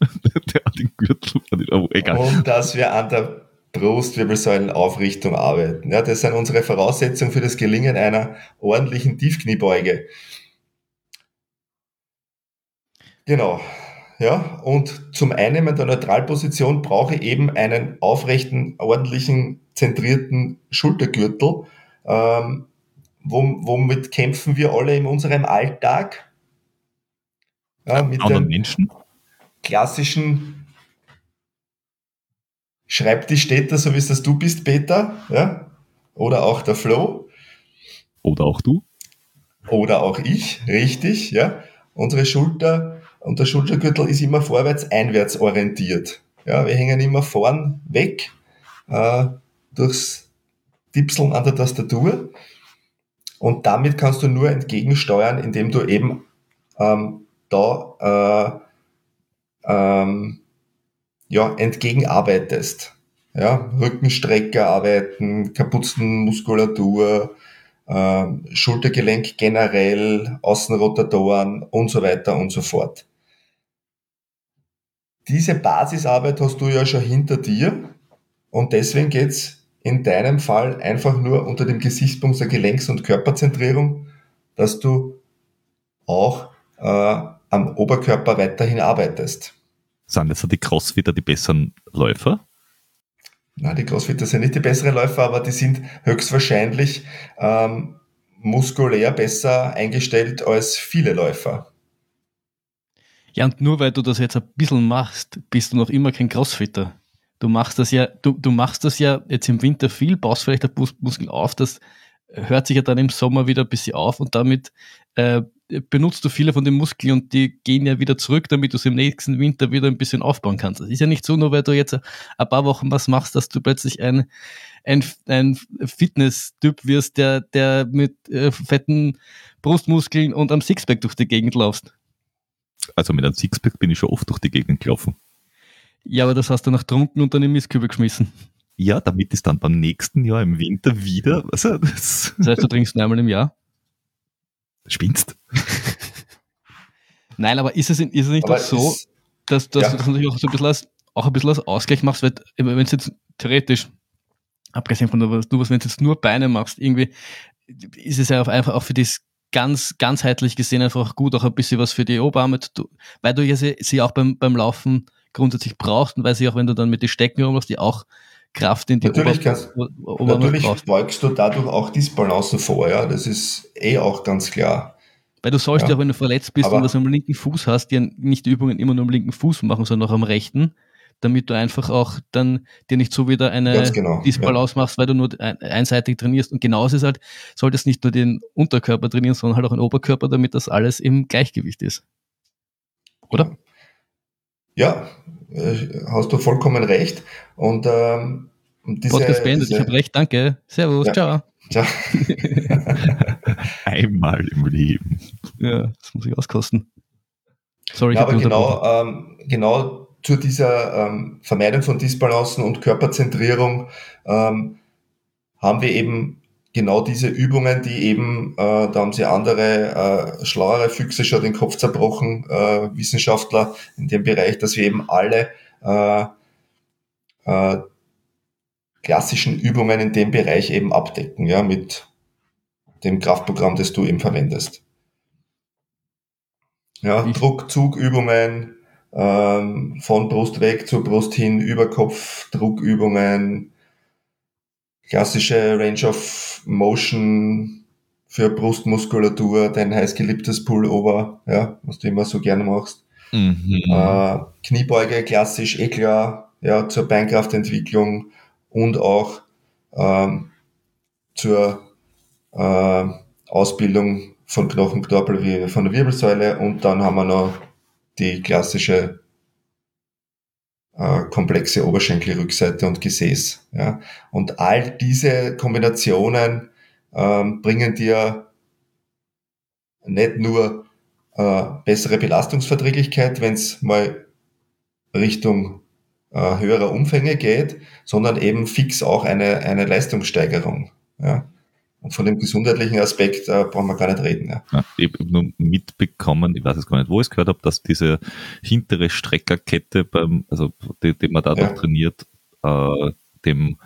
[LAUGHS] der hat den Gürtel, aber egal. Und dass wir an der Brustwirbelsäulenaufrichtung arbeiten. Ja, das sind unsere Voraussetzungen für das Gelingen einer ordentlichen Tiefkniebeuge. Genau. Ja, und zum Einnehmen der Neutralposition brauche ich eben einen aufrechten, ordentlichen, zentrierten Schultergürtel. Ähm, wom- womit kämpfen wir alle in unserem Alltag? Ja, mit Anderen Menschen? klassischen Schreibtischstädter, so wie es das du bist, Peter, ja? oder auch der Flo, Oder auch du? oder auch ich, richtig, ja. Unsere Schulter und der Schultergürtel ist immer vorwärts, einwärts orientiert. Ja, wir hängen immer vorn weg äh, durchs Tipseln an der Tastatur und damit kannst du nur entgegensteuern, indem du eben ähm, da äh, ähm, ja, entgegenarbeitest. Ja, Rückenstrecker arbeiten, Kapuzenmuskulatur, ähm, Schultergelenk generell, Außenrotatoren und so weiter und so fort. Diese Basisarbeit hast du ja schon hinter dir und deswegen geht's in deinem Fall einfach nur unter dem Gesichtspunkt der Gelenks- und Körperzentrierung, dass du auch äh, am Oberkörper weiterhin arbeitest. Sind jetzt die Crossfitter die besseren Läufer? Na, die Crossfitter sind nicht die besseren Läufer, aber die sind höchstwahrscheinlich ähm, muskulär besser eingestellt als viele Läufer. Ja, und nur weil du das jetzt ein bisschen machst, bist du noch immer kein Crossfitter. Du machst das ja, du, du machst das ja jetzt im Winter viel, baust vielleicht ein Bus- Muskel auf, das hört sich ja dann im Sommer wieder ein bisschen auf und damit äh, benutzt du viele von den Muskeln und die gehen ja wieder zurück, damit du es im nächsten Winter wieder ein bisschen aufbauen kannst. Das ist ja nicht so, nur weil du jetzt ein paar Wochen was machst, dass du plötzlich ein, ein, ein Fitness-Typ wirst, der, der mit äh, fetten Brustmuskeln und am Sixpack durch die Gegend laufst. Also mit einem Sixpack bin ich schon oft durch die Gegend gelaufen. Ja, aber das hast du nach trunken und dann im Mistkübel geschmissen. Ja, damit ist dann beim nächsten Jahr im Winter wieder. Also das, [LAUGHS] Das heißt, du trinkst nur einmal im Jahr. Spinnst? [LAUGHS] Nein, aber ist es, ist es nicht Aber auch so, ist- dass, dass Ja. du das natürlich auch so ein bisschen als, auch ein bisschen als Ausgleich machst, weil wenn es jetzt theoretisch, abgesehen von was du, was wenn du jetzt nur Beine machst, irgendwie ist es ja auch einfach auch für das ganz ganzheitlich gesehen einfach auch gut, auch ein bisschen was für die Oberarme, zu tun, weil du ja sie, sie auch beim, beim Laufen grundsätzlich brauchst und weil sie auch, wenn du dann mit den Stecken rumläufst, die auch Kraft in die Natürlich kannst- Natürlich beugst du dadurch auch Disbalancen vor, ja. Das ist eh auch ganz klar. Weil du sollst ja, Ja. wenn du verletzt bist Aber- und was am linken Fuß hast, ja nicht die Übungen immer nur am linken Fuß machen, sondern auch am rechten, damit du einfach auch dann dir nicht so wieder eine genau, Disbalance machst, weil du nur ein, einseitig trainierst. Und genauso ist es halt, solltest nicht nur den Unterkörper trainieren, sondern halt auch den Oberkörper, damit das alles im Gleichgewicht ist. Oder? Ja, äh, hast du vollkommen recht. Und ähm, und diese, Podcast beendet. Ich diese habe recht, danke. Servus, Ja. ciao. Tja, [LAUGHS] [LAUGHS] Einmal im Leben. Ja, das muss ich auskosten. Sorry, ich Ja, aber genau, ähm, genau zu dieser ähm, Vermeidung von Disbalancen und Körperzentrierung ähm, haben wir eben genau diese Übungen, die eben, äh, da haben sie andere, äh, schlauere Füchse schon den Kopf zerbrochen, äh, Wissenschaftler in dem Bereich, dass wir eben alle äh, äh, klassischen Übungen in dem Bereich eben abdecken, ja, mit dem Kraftprogramm, das du eben verwendest. Ja, Wie- Druckzugübungen, ähm, von Brust weg zur Brust hin, Überkopf, Druckübungen, klassische Range of Motion für Brustmuskulatur, dein heiß geliebtes Pullover, ja, was du immer so gerne machst. Mhm. Äh, Kniebeuge, klassisch, eh klar, ja, zur Beinkraftentwicklung und auch ähm, zur äh, Ausbildung von Knochenknorpel wie von der Wirbelsäule und dann haben wir noch die klassische äh, komplexe Oberschenkelrückseite und Gesäß. Ja. Und all diese Kombinationen ähm, bringen dir nicht nur äh, bessere Belastungsverträglichkeit, wenn es mal Richtung äh, höherer Umfänge geht, sondern eben fix auch eine, eine Leistungssteigerung. Ja. Und von dem gesundheitlichen Aspekt äh, brauchen wir gar nicht reden. Ja. Ja, ich habe nur mitbekommen, ich weiß jetzt gar nicht, wo ich es gehört habe, dass diese hintere Streckerkette beim, also die, die man dadurch Ja. trainiert, äh, dem,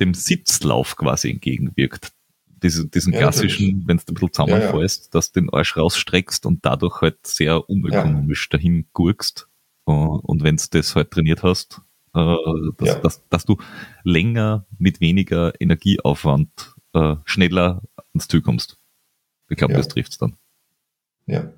dem Sitzlauf quasi entgegenwirkt. Diese, diesen Ja, klassischen, wenn du ein bisschen zusammenfallst, dass du den Arsch rausstreckst und dadurch halt sehr unökonomisch dahin gurkst. Äh, Und wenn du das halt trainiert hast, äh, dass, dass, dass du länger mit weniger Energieaufwand äh, schneller ans Ziel kommst. Ich glaube, Ja. das trifft's dann. Ja.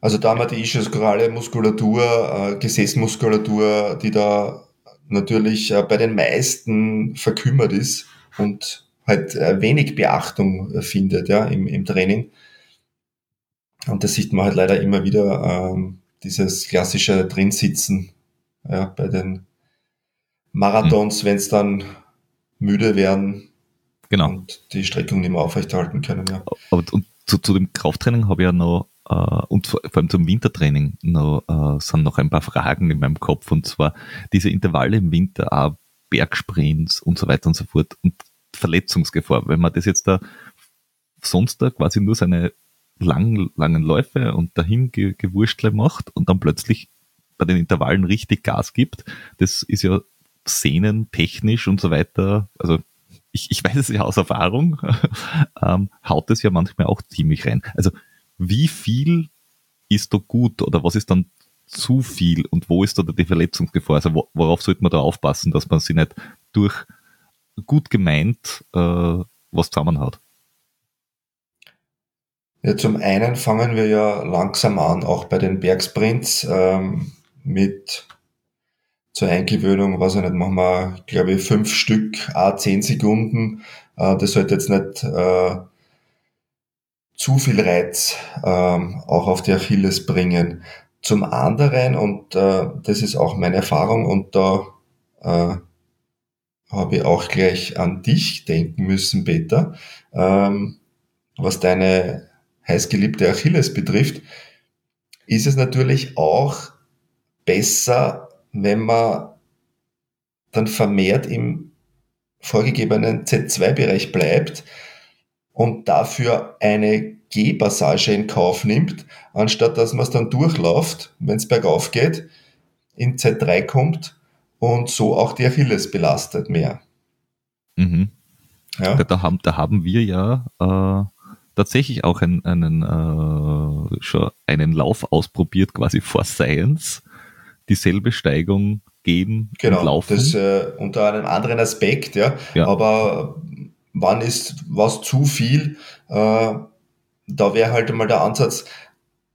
Also da haben wir die ischiaskorale Muskulatur, äh, Gesäßmuskulatur, die da natürlich äh, bei den meisten verkümmert ist und halt äh, wenig Beachtung findet ja, im, im Training. Und das sieht man halt leider immer wieder, ähm, dieses klassische Drinsitzen ja, bei den Marathons, wenn es dann müde werden Genau. und die Streckung nicht mehr aufrechterhalten können. Ja. Aber, und zu, zu dem Krafttraining habe ich ja noch, äh, und vor, vor allem zum Wintertraining noch, äh, sind noch ein paar Fragen in meinem Kopf. Und zwar diese Intervalle im Winter, auch Bergsprints und so weiter und so fort und Verletzungsgefahr. Wenn man das jetzt da sonst da quasi nur seine langen, langen Läufe und dahin ge gewurschtle macht und dann plötzlich bei den Intervallen richtig Gas gibt, das ist ja sehnentechnisch und so weiter, also ich, ich weiß es ja aus Erfahrung, [LAUGHS] ähm, haut es ja manchmal auch ziemlich rein. Also wie viel ist da gut oder was ist dann zu viel und wo ist da die Verletzungsgefahr? Also wo, worauf sollte man da aufpassen, dass man sie nicht durch gut gemeint äh, was zusammenhaut? Ja, zum einen fangen wir ja langsam an, auch bei den Bergsprints ähm, mit zur Eingewöhnung, was ich nicht, machen wir, glaube ich, fünf Stück, a zehn Sekunden. Äh, das sollte jetzt nicht äh, zu viel Reiz ähm, auch auf die Achilles bringen. Zum anderen, und äh, das ist auch meine Erfahrung, und da äh, habe ich auch gleich an dich denken müssen, Peter, ähm, was deine heißgeliebte Achilles betrifft, ist es natürlich auch besser, wenn man dann vermehrt im vorgegebenen Z2-Bereich bleibt, und dafür eine Gehpassage in Kauf nimmt, anstatt dass man es dann durchläuft, wenn es bergauf geht, in Z3 kommt und so auch die Achilles belastet mehr. Mhm. Ja. Da, da, haben, da haben wir ja äh, tatsächlich auch einen, einen, äh, schon einen Lauf ausprobiert, quasi vor Science. Dieselbe Steigung gehen genau, und laufen. Das äh, unter einem anderen Aspekt, ja. ja. Aber wann ist was zu viel? Äh, da wäre halt einmal der Ansatz,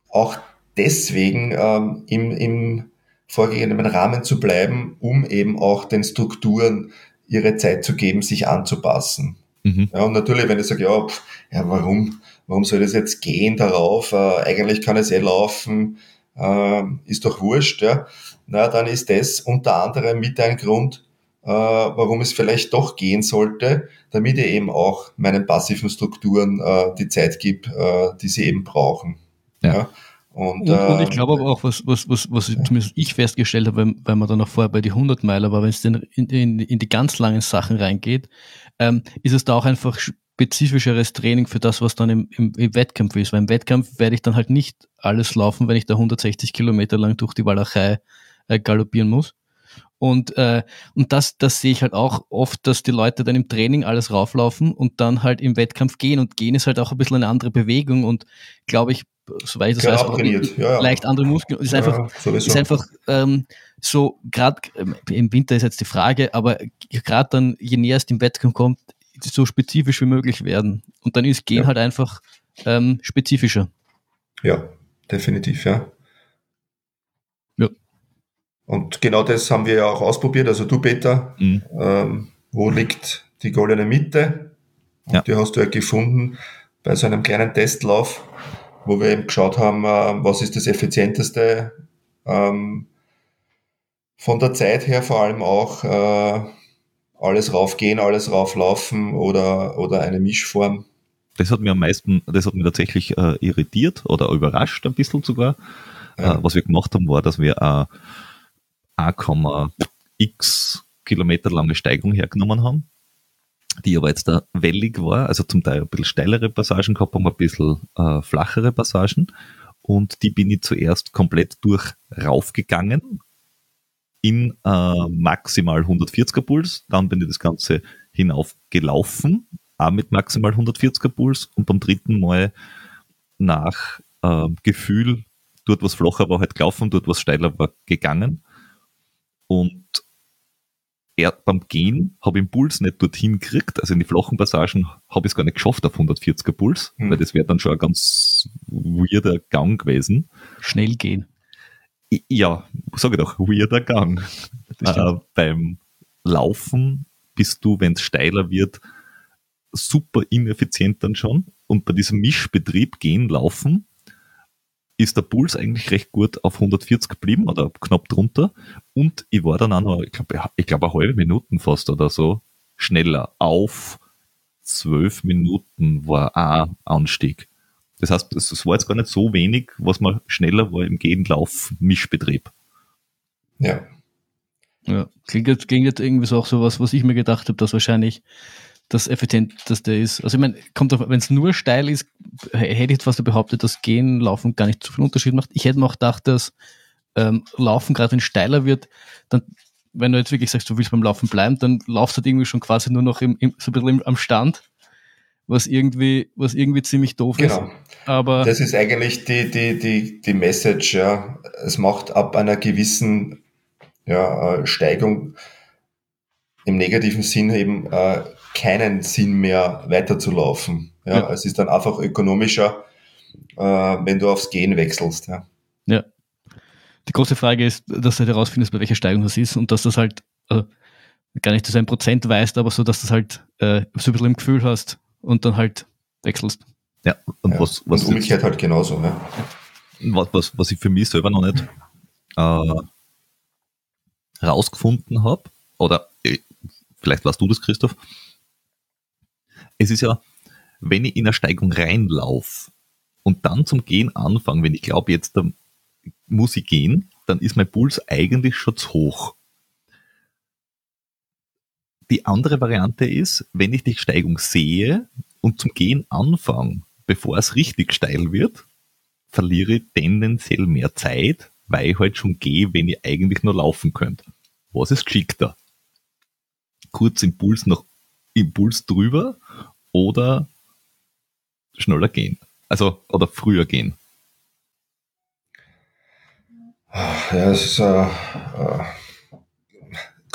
auch deswegen ähm, im, im vorgegebenen Rahmen zu bleiben, um eben auch den Strukturen ihre Zeit zu geben, sich anzupassen. Mhm. Ja, und natürlich, wenn ich sage, ja, pff, ja, warum, warum soll das jetzt gehen darauf? Äh, eigentlich kann es eh laufen, äh, ist doch wurscht, ja. Na, dann ist das unter anderem mit ein Grund, äh, warum es vielleicht doch gehen sollte, damit ich eben auch meinen passiven Strukturen äh, die Zeit gibt, äh, die sie eben brauchen. Ja. ja. Und, und, und, ich glaube aber auch, was, was, was, was ja. zumindest ich festgestellt habe, weil, weil man dann noch vorher bei die 100 Meiler war, wenn es in, in, in die ganz langen Sachen reingeht, ähm, ist es da auch einfach spezifischeres Training für das, was dann im, im, im Wettkampf ist. Weil im Wettkampf werde ich dann halt nicht alles laufen, wenn ich da 160 Kilometer lang durch die Walachei äh, galoppieren muss. Und, äh, und das, das sehe ich halt auch oft, dass die Leute dann im Training alles rauflaufen und dann halt im Wettkampf gehen. Und gehen ist halt auch ein bisschen eine andere Bewegung und glaube ich, soweit ich das weiß, auch ja, ja. leicht andere Muskeln. Ist einfach, ja, ist einfach ähm, so, gerade im Winter ist jetzt die Frage, aber gerade dann, je näher es dem Wettkampf kommt, so spezifisch wie möglich werden. Und dann ist Gehen halt einfach ähm, spezifischer. Ja, definitiv, ja. Und genau das haben wir ja auch ausprobiert. Also du, Peter, mhm. ähm, wo liegt die goldene Mitte? Ja. Die hast du ja gefunden bei so einem kleinen Testlauf, wo wir eben geschaut haben, äh, was ist das effizienteste ähm, von der Zeit her vor allem auch äh, alles raufgehen, alles rauflaufen oder, oder eine Mischform. Das hat mir am meisten, das hat mir tatsächlich äh, irritiert oder überrascht ein bisschen sogar. Ja. Äh, was wir gemacht haben, war, dass wir äh, 1,x Kilometer lange Steigung hergenommen haben, die aber jetzt da wellig war, also zum Teil ein bisschen steilere Passagen gehabt haben, ein bisschen äh, flachere Passagen. Und die bin ich zuerst komplett durch raufgegangen in äh, maximal 140er Puls. Dann bin ich das Ganze hinauf gelaufen, auch mit maximal 140er Puls. Und beim dritten Mal nach äh, Gefühl, dort was flacher war, halt gelaufen, dort was steiler war, gegangen. Und er, beim Gehen habe ich den Puls nicht dorthin gekriegt. Also in die flachen Passagen habe ich es gar nicht geschafft auf 140er Puls, mhm. weil das wäre dann schon ein ganz weirder Gang gewesen. Schnell gehen. Ja, sage ich doch, weirder Gang. Äh, beim Laufen bist du, wenn es steiler wird, super ineffizient dann schon. Und bei diesem Mischbetrieb gehen, laufen, ist der Puls eigentlich recht gut auf 140 geblieben oder knapp drunter. Und ich war dann auch noch, ich glaube, ich glaub, eine halbe Minuten fast oder so schneller auf zwölf Minuten war ein Anstieg. Das heißt, es war jetzt gar nicht so wenig, was man schneller war im Gehen, Lauf, Mischbetrieb. Ja. Ja, klingt jetzt, klingt jetzt irgendwie so auch so was, was ich mir gedacht habe, dass wahrscheinlich das effizienteste ist. Also ich meine, kommt wenn es nur steil ist, hätte ich fast behauptet, dass Gehen, Laufen gar nicht so viel Unterschied macht. Ich hätte mir auch gedacht, dass ähm, Laufen, gerade wenn es steiler wird, dann, wenn du jetzt wirklich sagst, du willst beim Laufen bleiben, dann laufst du halt irgendwie schon quasi nur noch im, im, so ein bisschen am Stand, was irgendwie, was irgendwie ziemlich doof genau. ist. Aber das ist eigentlich die, die, die, die Message, ja. Es macht ab einer gewissen ja, äh, Steigung im negativen Sinn eben äh, keinen Sinn mehr weiterzulaufen. Ja, ja. Es ist dann einfach ökonomischer, äh, wenn du aufs Gehen wechselst. Ja. ja. Die große Frage ist, dass du halt herausfindest, bei welcher Steigung das ist und dass das halt äh, gar nicht zu ein Prozent weißt, aber so, dass du das halt äh, so ein bisschen im Gefühl hast und dann halt wechselst. Ja, und ja. was, was und umgekehrt halt genauso. Ja. Was, was, was ich für mich selber noch nicht äh, rausgefunden habe, oder äh, vielleicht warst du das, Christoph, es ist ja, wenn ich in eine Steigung reinlaufe und dann zum Gehen anfange, wenn ich glaube, jetzt da muss ich gehen, dann ist mein Puls eigentlich schon zu hoch. Die andere Variante ist, wenn ich die Steigung sehe und zum Gehen anfange, bevor es richtig steil wird, verliere ich tendenziell mehr Zeit, weil ich halt schon gehe, wenn ich eigentlich nur laufen könnte. Was ist geschickter? Kurz Impuls nach Impuls drüber oder schneller gehen? Also, oder früher gehen? Ja, es ist, äh, äh,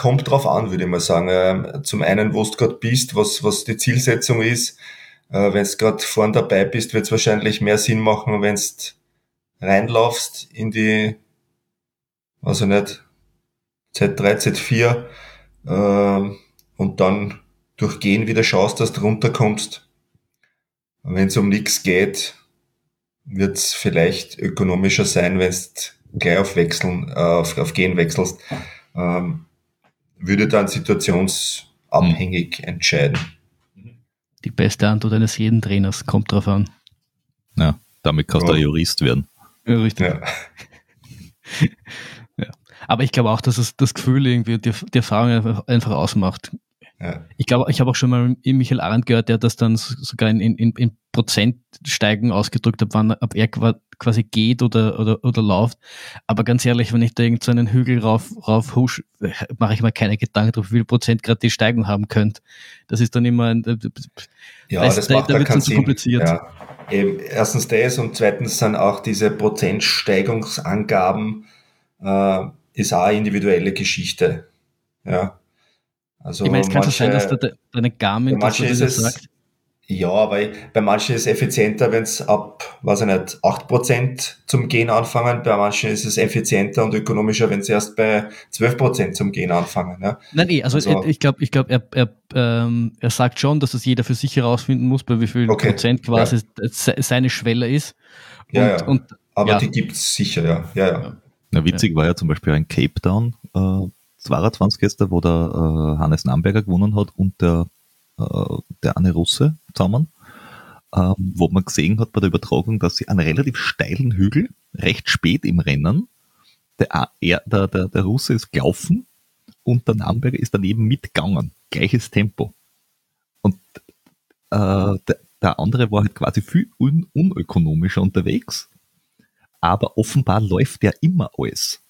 kommt drauf an, würde ich mal sagen. Ähm, zum einen, wo du gerade bist, was, was die Zielsetzung ist. Äh, wenn du gerade vorn dabei bist, wird es wahrscheinlich mehr Sinn machen, wenn du reinlaufst in die, ich nicht, Z3, Z4 äh, und dann durch Gehen wieder schaust, dass du runterkommst. Wenn es um nichts geht, wird es vielleicht ökonomischer sein, wenn du gleich auf Wechseln, äh, auf, auf Gehen wechselst. Ähm, würde dann situationsabhängig mhm. entscheiden. Die beste Antwort eines jeden Trainers kommt drauf an. Ja, damit kannst ja. du Jurist werden. Ja, richtig. Ja. [LAUGHS] ja. Aber ich glaube auch, dass es das Gefühl irgendwie, die, die Erfahrung einfach, einfach ausmacht. Ja. Ich glaube, ich habe auch schon mal Michael Arendt gehört, der das dann sogar in, in, in Prozentsteigen ausgedrückt hat, wann ab er quasi geht oder, oder, oder läuft. Aber ganz ehrlich, wenn ich da irgend so einen Hügel rauf, rauf husch, mache ich mir keine Gedanken darüber, wie viel Prozent gerade die Steigung haben könnte. Das ist dann immer ein, ja, das, das macht da, da wird zu kompliziert. Ja. Eben, erstens das und zweitens sind auch diese Prozentsteigungsangaben äh, ist auch eine individuelle Geschichte. Ja. Also ich meine, es kann manche, sein, dass da deine Garmin das, es, sagt. Ja, aber bei manchen ist es effizienter, wenn es ab, weiß ich nicht, 8% zum Gehen anfangen. Bei manchen ist es effizienter und ökonomischer, wenn sie erst bei 12% zum Gehen anfangen. Ja. Nein, nee, also, also ich glaube, ich glaub, er, er, ähm, er sagt schon, dass es jeder für sich herausfinden muss, bei wie viel okay. Prozent quasi ja. seine Schwelle ist. Und, ja, ja. Und, aber ja. die gibt's sicher, ja. ja, ja. Na, witzig war ja zum Beispiel ein Cape Town, äh, 22 gestern, wo der äh, Hannes Namberger gewonnen hat und der, äh, der eine Russe zusammen, ähm, wo man gesehen hat bei der Übertragung, dass sie einen relativ steilen Hügel recht spät im Rennen, der, er, der, der, der Russe ist gelaufen und der Namberger ist daneben mitgegangen. Gleiches Tempo. Und äh, der, der andere war halt quasi viel un unökonomischer unterwegs, aber offenbar läuft der immer alles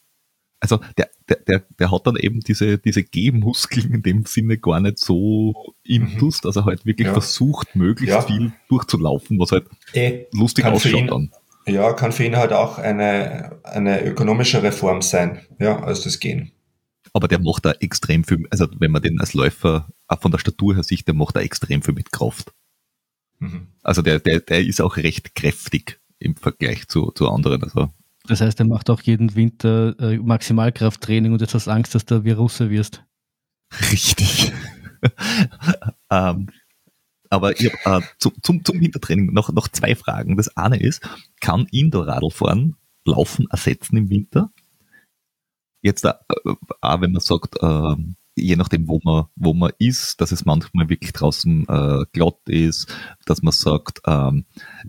also der, der, der, der hat dann eben diese, diese Gehmuskeln in dem Sinne gar nicht so intus, mhm. dass er halt wirklich ja. versucht, möglichst ja. viel durchzulaufen, was halt e, lustig ausschaut ihn, dann. Ja, kann für ihn halt auch eine, eine ökonomische Reform sein, ja, als das Gehen. Aber der macht da extrem viel, also wenn man den als Läufer auch von der Statur her sieht, der macht da extrem viel mit Kraft. Mhm. Also der, der, der ist auch recht kräftig im Vergleich zu, zu anderen. Also das heißt, er macht auch jeden Winter äh, Maximalkrafttraining und jetzt hast Angst, dass du wie Russe wirst. Richtig. [LAUGHS] ähm, aber ich hab, äh, zum, zum, zum Wintertraining noch, noch zwei Fragen. Das eine ist, kann Indoor-Radlfahren Laufen ersetzen im Winter? Jetzt äh, auch wenn man sagt, äh, je nachdem, wo man, wo man ist, dass es manchmal wirklich draußen äh, glatt ist, dass man sagt, ähm,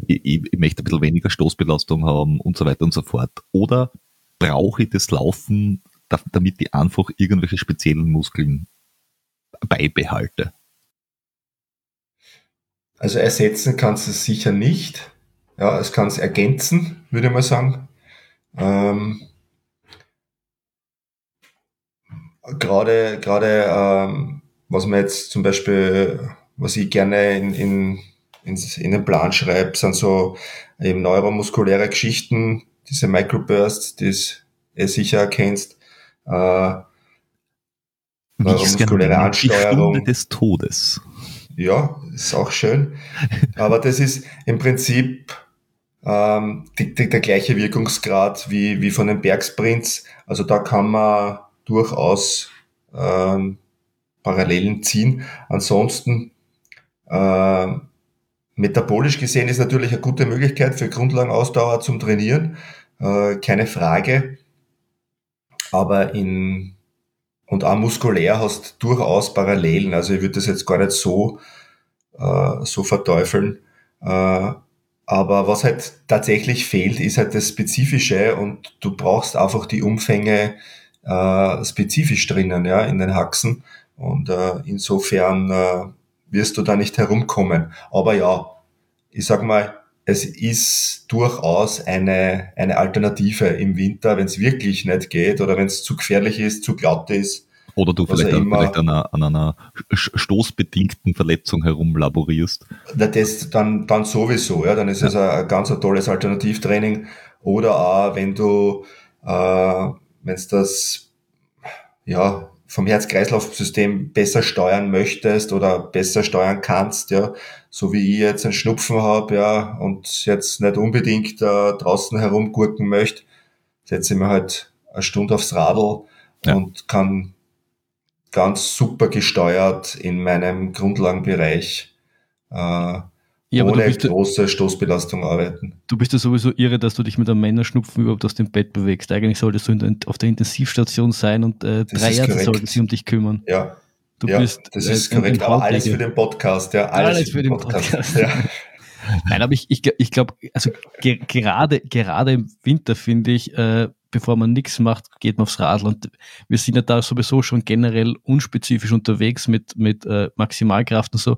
ich, ich möchte ein bisschen weniger Stoßbelastung haben und so weiter und so fort. Oder brauche ich das Laufen, damit ich einfach irgendwelche speziellen Muskeln beibehalte? Also ersetzen kannst du es sicher nicht. Ja, es kann es ergänzen, würde ich mal sagen. Ähm, gerade, gerade ähm, was man jetzt zum Beispiel, was ich gerne in, in, in, in den Plan schreibe, sind so eben neuromuskuläre Geschichten, diese Microbursts, die du eh sicher erkennst. Äh, neuromuskuläre Ansteuerung. Die Stunde des Todes. Ja, ist auch schön. Aber das ist im Prinzip ähm, die, die, der gleiche Wirkungsgrad wie, wie von den Bergsprints. Also da kann man durchaus ähm, Parallelen ziehen. Ansonsten äh, metabolisch gesehen ist natürlich eine gute Möglichkeit für Grundlagenausdauer zum Trainieren, äh, keine Frage. Aber in und auch muskulär hast durchaus Parallelen. Also ich würde das jetzt gar nicht so, äh, so verteufeln. Äh, aber was halt tatsächlich fehlt, ist halt das Spezifische und du brauchst einfach die Umfänge äh, spezifisch drinnen, ja, in den Haxen. Und äh, insofern, äh, wirst du da nicht herumkommen. Aber ja, ich sag mal, es ist durchaus eine, eine Alternative im Winter, wenn es wirklich nicht geht oder wenn es zu gefährlich ist, zu glatt ist. Oder du vielleicht, immer, vielleicht an, einer, an einer stoßbedingten Verletzung herumlaborierst. Das dann, dann sowieso, ja, dann ist ja. es ein, ein ganz ein tolles Alternativtraining. Oder auch, wenn du, äh, wenn es das, ja, vom Herz-Kreislauf-System besser steuern möchtest oder besser steuern kannst, ja, so wie ich jetzt einen Schnupfen habe, ja, und jetzt nicht unbedingt äh, draußen herumgurken möchte, setze ich mir halt eine Stunde aufs Radl ja. und kann ganz super gesteuert in meinem Grundlagenbereich äh, ja, ohne große Stoßbelastung arbeiten. Du bist ja sowieso irre, dass du dich mit einem Männerschnupfen überhaupt aus dem Bett bewegst. Eigentlich solltest du der, auf der Intensivstation sein und äh, drei Ärzte sollten sich um dich kümmern. Ja. Du ja, bist, das ist äh, korrekt, aber alles für den Podcast, ja. Alles, alles für den Podcast. Podcast. Ja. [LAUGHS] Nein, aber ich, ich, ich glaube, also ge gerade, gerade im Winter finde ich, äh, bevor man nichts macht, geht man aufs Radl. Und wir sind ja da sowieso schon generell unspezifisch unterwegs mit, mit äh, Maximalkraft und so.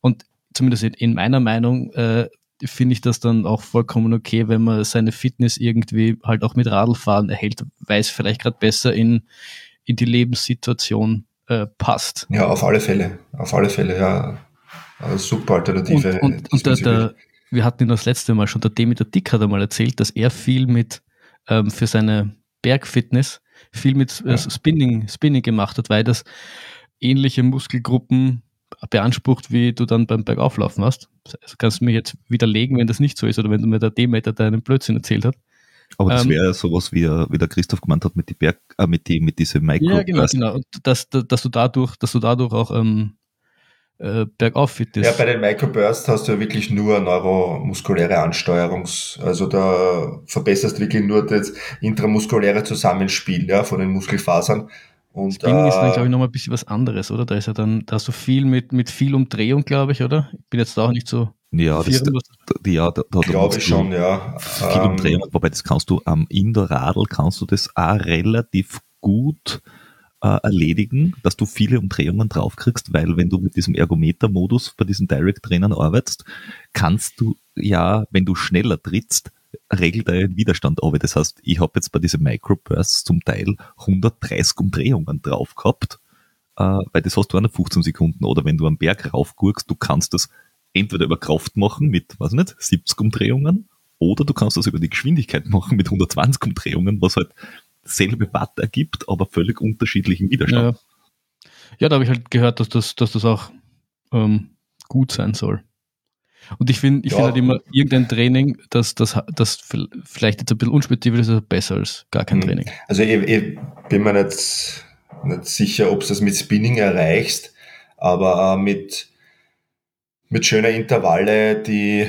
Und zumindest in meiner Meinung, äh, finde ich das dann auch vollkommen okay, wenn man seine Fitness irgendwie halt auch mit Radlfahren erhält, weil es vielleicht gerade besser in, in die Lebenssituation äh, passt. Ja, auf alle Fälle. Auf alle Fälle, ja. Eine super Alternative. Und, und, und der, der, wir hatten ihn das letzte Mal schon, der Demeter Dick hat einmal erzählt, dass er viel mit ähm, für seine Bergfitness viel mit äh, Spinning, Spinning gemacht hat, weil das ähnliche Muskelgruppen beansprucht, wie du dann beim Bergauflaufen hast. Das kannst du mir jetzt widerlegen, wenn das nicht so ist oder wenn du mir der Demeter deinen Blödsinn erzählt hat. Aber das ähm, wäre sowas, wie, wie der Christoph gemeint hat, mit die Berg, äh, mit die, mit diese Micro. Ja, genau, genau. Und dass, dass du dadurch, dass du dadurch auch ähm, äh, bergauf fit ist. Ja, bei den Microbursts hast du ja wirklich nur neuromuskuläre Ansteuerungs, also da verbesserst du wirklich nur das intramuskuläre Zusammenspiel ja, von den Muskelfasern. Und, Spinning äh, ist dann, glaube ich, nochmal ein bisschen was anderes, oder? Da ist ja dann, da hast du viel mit, mit viel Umdrehung, glaube ich, oder? Ich bin jetzt da auch nicht so. Ja, das, da, ja, da, da glaube ich schon, ja. Viel ähm, Umdrehung, wobei das kannst du am ähm, Indoor-Radl kannst du das auch relativ gut äh, erledigen, dass du viele Umdrehungen draufkriegst, weil wenn du mit diesem Ergometer-Modus bei diesen Direct-Trainern arbeitest, kannst du ja, wenn du schneller trittst, regelt deinen Widerstand ab. Das heißt, ich habe jetzt bei diesen Microbursts zum Teil 130 Umdrehungen drauf gehabt, äh, weil das hast du auch nach 15 Sekunden. Oder wenn du am Berg raufgurkst, du kannst das entweder über Kraft machen mit, weiß nicht, 70 Umdrehungen, oder du kannst das über die Geschwindigkeit machen mit 120 Umdrehungen, was halt selbe Watt ergibt, aber völlig unterschiedlichen Widerstand. Ja, ja da habe ich halt gehört, dass das, dass das auch ähm, gut sein soll. Und ich finde ich ja. finde halt immer, irgendein Training, das, das, das vielleicht jetzt ein bisschen unspezifisch ist, besser als gar kein mhm. Training. Also ich, ich bin mir nicht, nicht sicher, ob du das mit Spinning erreichst, aber mit, mit schöner Intervalle, die,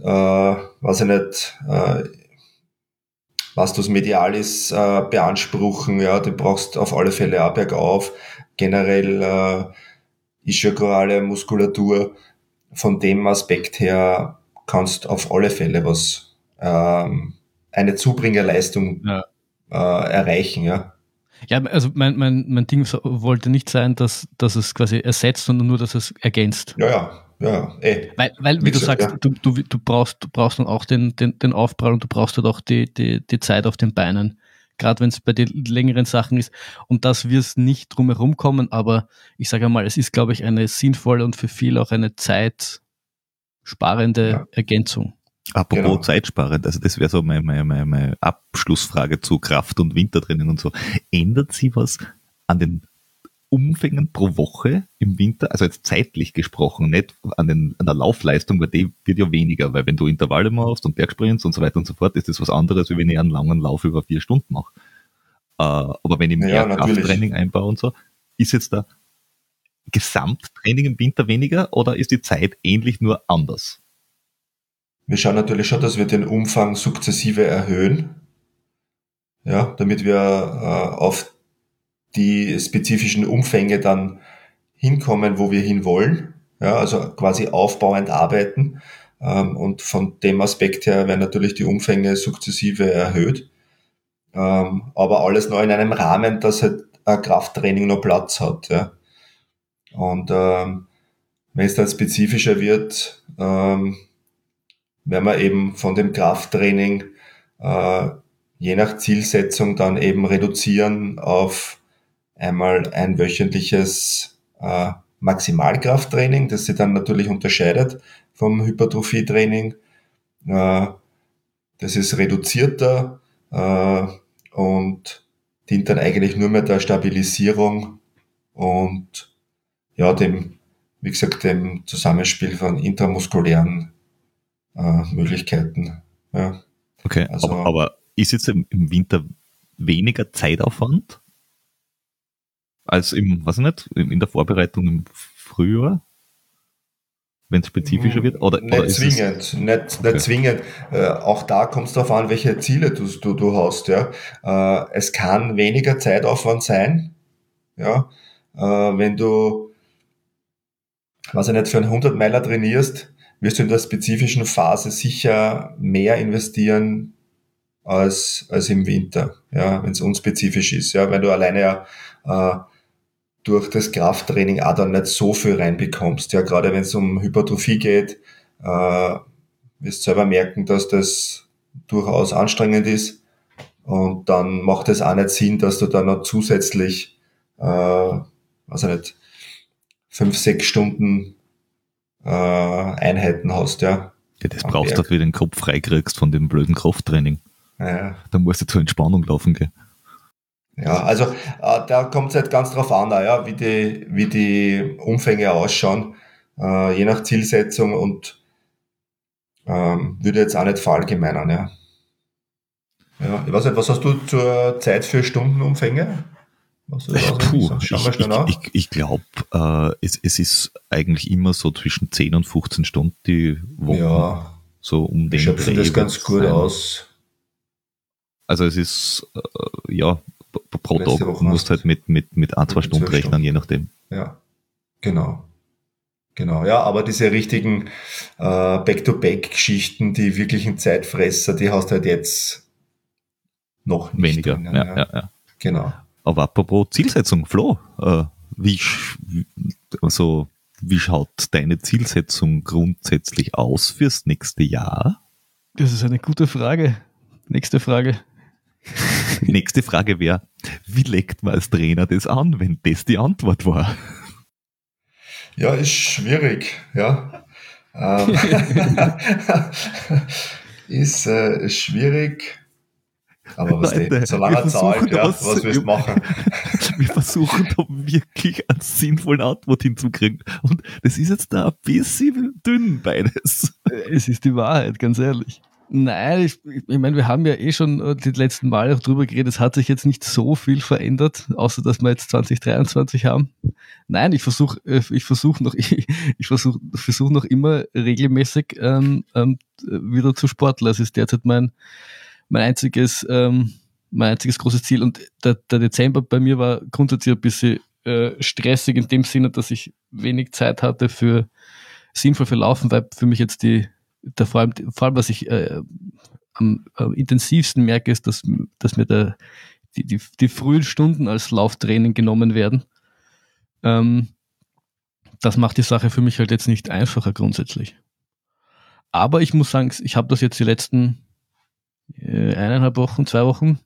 äh, weiß ich nicht, äh, was das Medialis äh, beanspruchen, ja, du brauchst auf alle Fälle auch bergauf. Generell äh, ischiokorale Muskulatur. Von dem Aspekt her kannst auf alle Fälle was ähm, eine Zubringerleistung ja. äh, erreichen, ja. Ja, also mein, mein, mein Ding wollte nicht sein, dass, dass es quasi ersetzt, sondern nur, dass es ergänzt. Ja, ja. Ja, ey. Weil, weil wie du sagst, ja. du, du, du, brauchst, du brauchst dann auch den, den, den Aufprall und du brauchst halt auch die, die, die Zeit auf den Beinen. Gerade wenn es bei den längeren Sachen ist. Und das wird es nicht drum herum kommen, aber ich sage einmal, es ist, glaube ich, eine sinnvolle und für viele auch eine zeitsparende ja. Ergänzung. Apropos genau. zeitsparend, also das wäre so meine, meine, meine, meine Abschlussfrage zu Kraft- und Wintertraining und so. Ändert sich was an den Umfängen pro Woche im Winter, also jetzt zeitlich gesprochen, nicht an, den, an der Laufleistung, weil die wird ja weniger, weil wenn du Intervalle machst und Bergsprints und so weiter und so fort, ist das was anderes, wie wenn ich einen langen Lauf über vier Stunden mache. Äh, aber wenn ich mehr ja, Krafttraining einbaue und so, ist jetzt der Gesamttraining im Winter weniger oder ist die Zeit ähnlich nur anders? Wir schauen natürlich schon, dass wir den Umfang sukzessive erhöhen, ja, damit wir äh, auf die spezifischen Umfänge dann hinkommen, wo wir hinwollen. Ja, also quasi aufbauend arbeiten. Ähm, und von dem Aspekt her werden natürlich die Umfänge sukzessive erhöht. Ähm, aber alles noch in einem Rahmen, dass halt ein Krafttraining noch Platz hat. Ja. Und ähm, wenn es dann spezifischer wird, ähm, werden wir eben von dem Krafttraining äh, je nach Zielsetzung dann eben reduzieren auf einmal ein wöchentliches äh, Maximalkrafttraining, das sich dann natürlich unterscheidet vom Hypertrophietraining. Äh, das ist reduzierter äh, und dient dann eigentlich nur mehr der Stabilisierung und ja, dem, wie gesagt, dem Zusammenspiel von intramuskulären äh, Möglichkeiten. Ja. Okay, also, aber, aber ist jetzt im, im Winter weniger Zeitaufwand als im, was nicht, in der Vorbereitung im Frühjahr? wenn es spezifischer wird? Oder, nicht oder zwingend, es, nicht, okay. nicht zwingend. Äh, auch da kommt es darauf an, welche Ziele du, du, du hast. Ja. Äh, es kann weniger Zeitaufwand sein, ja, äh, wenn du, was ich nicht, für einen 100 Meiler trainierst, wirst du in der spezifischen Phase sicher mehr investieren als, als im Winter, ja, wenn es unspezifisch ist. Ja, wenn du alleine ja äh, durch das Krafttraining auch dann nicht so viel reinbekommst. Ja, gerade wenn es um Hypertrophie geht, äh, wirst selber merken, dass das durchaus anstrengend ist. Und dann macht es auch nicht Sinn, dass du dann noch zusätzlich, äh, also nicht, fünf, sechs Stunden äh, Einheiten hast, ja. Ja, das brauchst du, dass du den Kopf freikriegst von dem blöden Krafttraining. Ja. Da musst du zur Entspannung laufen gehen. Ja, also äh, da kommt es halt ganz drauf an, ja, wie, die, wie die Umfänge ausschauen, äh, je nach Zielsetzung und ähm, würde jetzt auch nicht verallgemeinern, ja. Ja, ich weiß nicht, was hast du zur Zeit für Stundenumfänge? Puh, ich, ich, ich, ich glaube, äh, es, es ist eigentlich immer so zwischen 10 und 15 Stunden die Woche. Ja, so um den Dreh. das ganz gut sein. aus. Also es ist, äh, ja, pro Tag. Du musst halt mit, mit, mit ein, zwei Stunden rechnen, Stunden. je nachdem. Ja, genau. Genau, ja, aber diese richtigen äh, Back-to-Back-Geschichten, die wirklichen Zeitfresser, die hast du halt jetzt noch nicht. Weniger, drinnen, ja, ja. ja, ja. Genau. Aber apropos Zielsetzung, Flo, äh, wie, also, wie schaut deine Zielsetzung grundsätzlich aus fürs nächste Jahr? Das ist eine gute Frage. Nächste Frage. [LAUGHS] Nächste Frage wäre, wie legt man als Trainer das an, wenn das die Antwort war? Ja, ist schwierig, ja. Ähm, [LAUGHS] ist äh, schwierig. Aber was Leute, solange er zahlt, ja, was, was willst du machen? [LAUGHS] Wir versuchen da wirklich eine sinnvolle Antwort hinzukriegen. Und das ist jetzt da ein bisschen dünn beides. Es ist die Wahrheit, ganz ehrlich. Nein, ich, ich meine, wir haben ja eh schon äh, die letzten Male drüber geredet, es hat sich jetzt nicht so viel verändert, außer dass wir jetzt 2023 haben. Nein, ich versuche äh, ich versuch noch, [LAUGHS] ich, ich versuche versuch noch immer regelmäßig ähm, ähm, wieder zu sporteln. Das ist derzeit mein, mein einziges, ähm, mein einziges großes Ziel. Und der, der Dezember bei mir war grundsätzlich ein bisschen äh, stressig in dem Sinne, dass ich wenig Zeit hatte für sinnvoll für Laufen, weil für mich jetzt die der vor allem, vor allem was ich äh, am, am, intensivsten merke, ist, dass, dass mir der, die, die, die frühen Stunden als Lauftraining genommen werden. Ähm, das macht die Sache für mich halt jetzt nicht einfacher grundsätzlich. Aber ich muss sagen, ich habe das jetzt die letzten äh, eineinhalb Wochen, zwei Wochen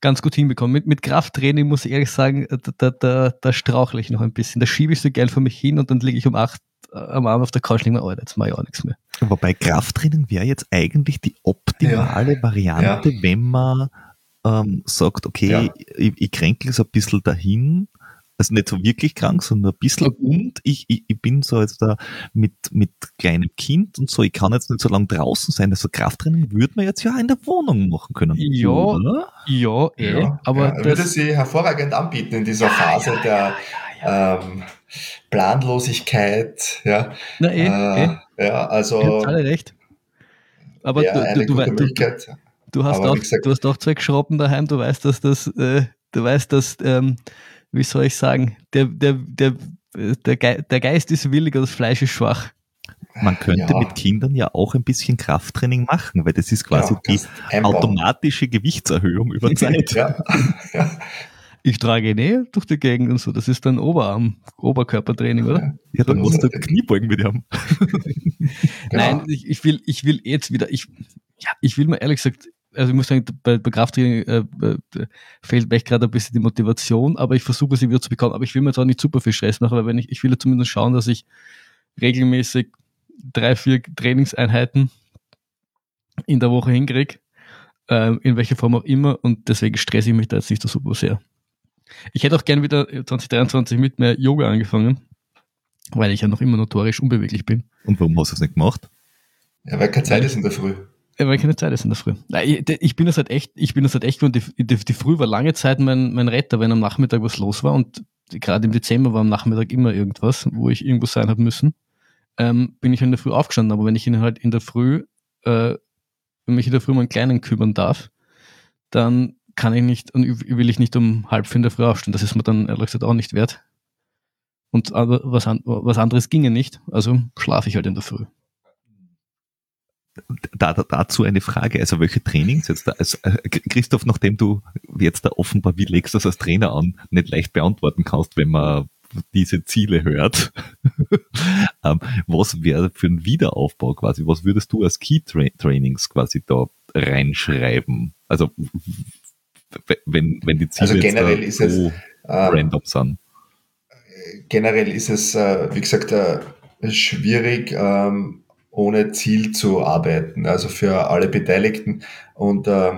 ganz gut hinbekommen. Mit, mit Krafttraining muss ich ehrlich sagen, da, da, da strauchle ich noch ein bisschen. Da schiebe ich so gern vor mich hin und dann liege ich um acht am Abend auf der Couch liegen, Alter, jetzt mache ich auch nichts mehr. Wobei Krafttraining wäre jetzt eigentlich die optimale ja. Variante, ja. wenn man ähm, sagt, okay, ja. ich, ich kränkel so ein bisschen dahin, also nicht so wirklich krank, sondern ein bisschen und ich, ich, ich bin so jetzt da mit, mit kleinem Kind und so, ich kann jetzt nicht so lange draußen sein. Also Krafttraining würde man jetzt ja in der Wohnung machen können. Ja, oder? ja, eh, ja, aber ja, das würde sie hervorragend anbieten in dieser Phase der ähm, Planlosigkeit, ja. Na, eh, äh, eh. Ja, also. alle recht. Aber ja, du, du, du, du, hast auch, gesagt, du hast auch zwei Geschrauben daheim, du weißt, dass das, äh, du weißt, dass, ähm, wie soll ich sagen, der, der, der, der, Ge der Geist ist willig, aber das Fleisch ist schwach. Man könnte ja. mit Kindern ja auch ein bisschen Krafttraining machen, weil das ist quasi ja, die automatische Gewichtserhöhung über [LAUGHS] Zeit. ja. ja. Ich trage Nähe durch die Gegend und so. Das ist dann Oberarm, Oberkörpertraining, oder? Ja, dann musst du Kniebeugen mit haben. [LAUGHS] genau. Nein, ich, ich, will, ich will jetzt wieder, ich, ja, ich will mal ehrlich gesagt, also ich muss sagen, bei, bei Krafttraining äh, fehlt mir gerade ein bisschen die Motivation, aber ich versuche sie wieder zu bekommen. Aber ich will mir jetzt auch nicht super viel Stress machen, weil wenn ich, ich will zumindest schauen, dass ich regelmäßig drei, vier Trainingseinheiten in der Woche hinkriege, äh, in welcher Form auch immer, und deswegen stresse ich mich da jetzt nicht so super sehr. Ich hätte auch gern wieder 2023 mit mehr Yoga angefangen, weil ich ja noch immer notorisch unbeweglich bin. Und warum hast du es nicht gemacht? Ja, weil keine Zeit ist in der Früh. Ja, weil keine Zeit ist in der Früh. Ich bin das halt echt, ich bin das halt echt gewöhnt. Die, die, die Früh war lange Zeit mein, mein Retter, wenn am Nachmittag was los war und gerade im Dezember war am Nachmittag immer irgendwas, wo ich irgendwo sein habe müssen, ähm, bin ich in der Früh aufgestanden. Aber wenn ich ihn halt in der Früh, äh, wenn mich in der Früh um einen Kleinen kümmern darf, dann kann ich nicht und will ich nicht um halb fünf in der Früh aufstehen. Das ist mir dann ehrlich gesagt auch nicht wert. Und was, was anderes ginge nicht, also schlafe ich halt in der Früh. Da, da, dazu eine Frage, also welche Trainings jetzt da, also äh, Christoph, nachdem du jetzt da offenbar, wie legst du das als Trainer an, nicht leicht beantworten kannst, wenn man diese Ziele hört, [LAUGHS] ähm, was wäre für ein Wiederaufbau quasi, was würdest du als Key Trainings quasi da reinschreiben? Also wenn, wenn die Ziele also generell ist es, ähm, random sind. Generell ist es, äh, wie gesagt, äh, schwierig, ähm, ohne Ziel zu arbeiten, also für alle Beteiligten. Und äh,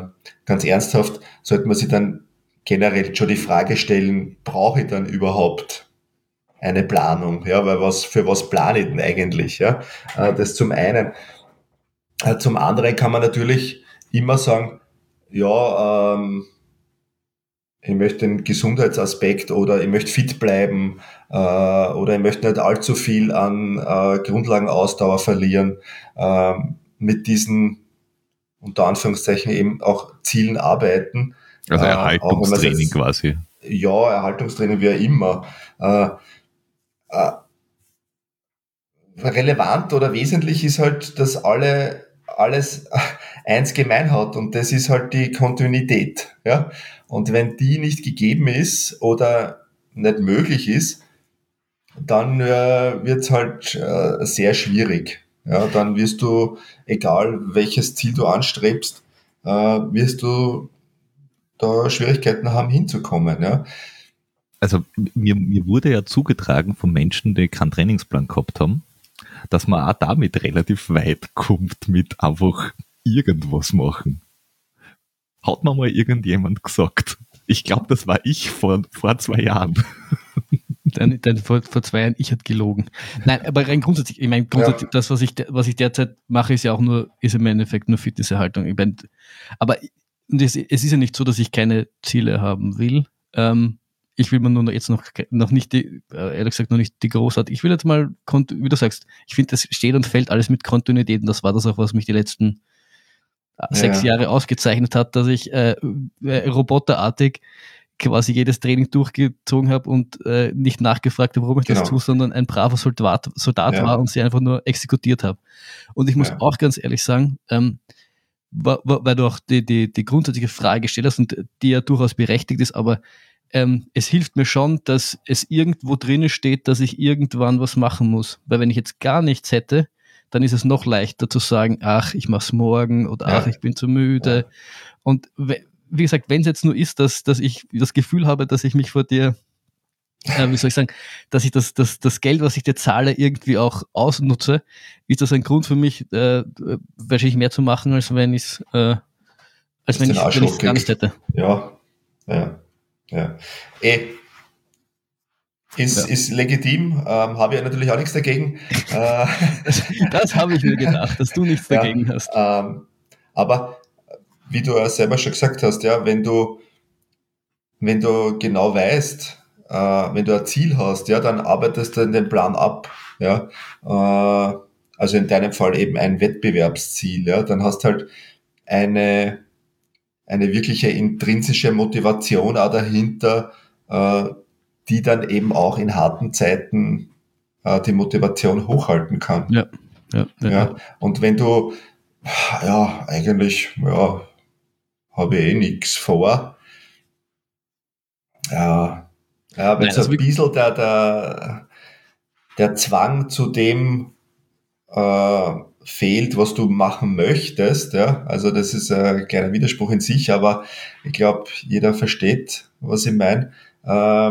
ganz ernsthaft sollte man sich dann generell schon die Frage stellen, brauche ich dann überhaupt eine Planung? Ja, weil was, für was plane ich denn eigentlich? Ja, das zum einen. Zum anderen kann man natürlich immer sagen, ja, ähm, ich möchte den Gesundheitsaspekt oder ich möchte fit bleiben äh, oder ich möchte nicht allzu viel an äh, Grundlagenausdauer verlieren, äh, mit diesen unter Anführungszeichen eben auch Zielen arbeiten. Also äh, Erhaltungstraining jetzt, quasi. Ja, Erhaltungstraining wie immer. Äh, äh, relevant oder wesentlich ist halt, dass alle alles [LAUGHS] eins gemein hat und das ist halt die Kontinuität. Ja? Und wenn die nicht gegeben ist oder nicht möglich ist, dann äh, wird es halt äh, sehr schwierig. Ja, dann wirst du, egal welches Ziel du anstrebst, äh, wirst du da Schwierigkeiten haben hinzukommen. Ja. Also mir, mir wurde ja zugetragen von Menschen, die keinen Trainingsplan gehabt haben, dass man auch damit relativ weit kommt mit einfach irgendwas machen. Hat mir mal irgendjemand gesagt. Ich glaube, das war ich vor, vor zwei Jahren. Dann, dann vor, vor zwei Jahren, ich hatte gelogen. Nein, aber rein grundsätzlich, ich meine, grundsätzlich, ja. das, was ich, was ich derzeit mache, ist ja auch nur, ist im Endeffekt nur Fitnesserhaltung. Ich mein, aber es, es ist ja nicht so, dass ich keine Ziele haben will. Ähm, ich will mir nur jetzt noch, noch nicht die, äh, ehrlich gesagt, noch nicht die großartig. Ich will jetzt mal, wie du sagst, ich finde, das steht und fällt alles mit Kontinuität und das war das auch, was mich die letzten äh, ja. sechs Jahre ausgezeichnet hat, dass ich äh, äh, roboterartig quasi jedes Training durchgezogen habe und äh, nicht nachgefragt habe, warum ich genau. das tue, sondern ein braver Soldat, Soldat ja. war und sie einfach nur exekutiert habe. Und ich muss ja. auch ganz ehrlich sagen, ähm, weil du auch die, die, die grundsätzliche Frage gestellt hast und die ja durchaus berechtigt ist, aber ähm, es hilft mir schon, dass es irgendwo drinnen steht, dass ich irgendwann was machen muss. Weil wenn ich jetzt gar nichts hätte, dann ist es noch leichter zu sagen, ach, ich mach's morgen oder ach, ich bin zu müde. Und wie gesagt, wenn es jetzt nur ist, dass, dass ich das Gefühl habe, dass ich mich vor dir, äh, wie soll ich sagen, dass ich das, das, das Geld, was ich dir zahle, irgendwie auch ausnutze, ist das ein Grund für mich, äh, wahrscheinlich mehr zu machen, als wenn ich es äh, als wenn ich es gar nicht hätte. Ja, ja. Ja. Eh, ist, ja. ist legitim, ähm, habe ich natürlich auch nichts dagegen. [LAUGHS] Äh, das, habe ich mir gedacht, dass du nichts [LAUGHS] dagegen ja, hast. Ähm, aber wie du ja selber schon gesagt hast, ja, wenn du, wenn du genau weißt, äh, wenn du ein Ziel hast, ja, dann arbeitest du in den Plan ab. Ja, äh, also in deinem Fall eben ein Wettbewerbsziel, ja, dann hast halt eine eine wirkliche intrinsische Motivation auch dahinter, äh, die dann eben auch in harten Zeiten äh, die Motivation hochhalten kann. Ja. Ja, ja, ja. Und wenn du, ja, eigentlich, ja, habe ich eh nichts vor. Ja, ja wenn so ein bisschen der, der, der Zwang zu dem äh, fehlt, was du machen möchtest, ja, also das ist ein kleiner Widerspruch in sich, aber ich glaube, jeder versteht, was ich meine, äh,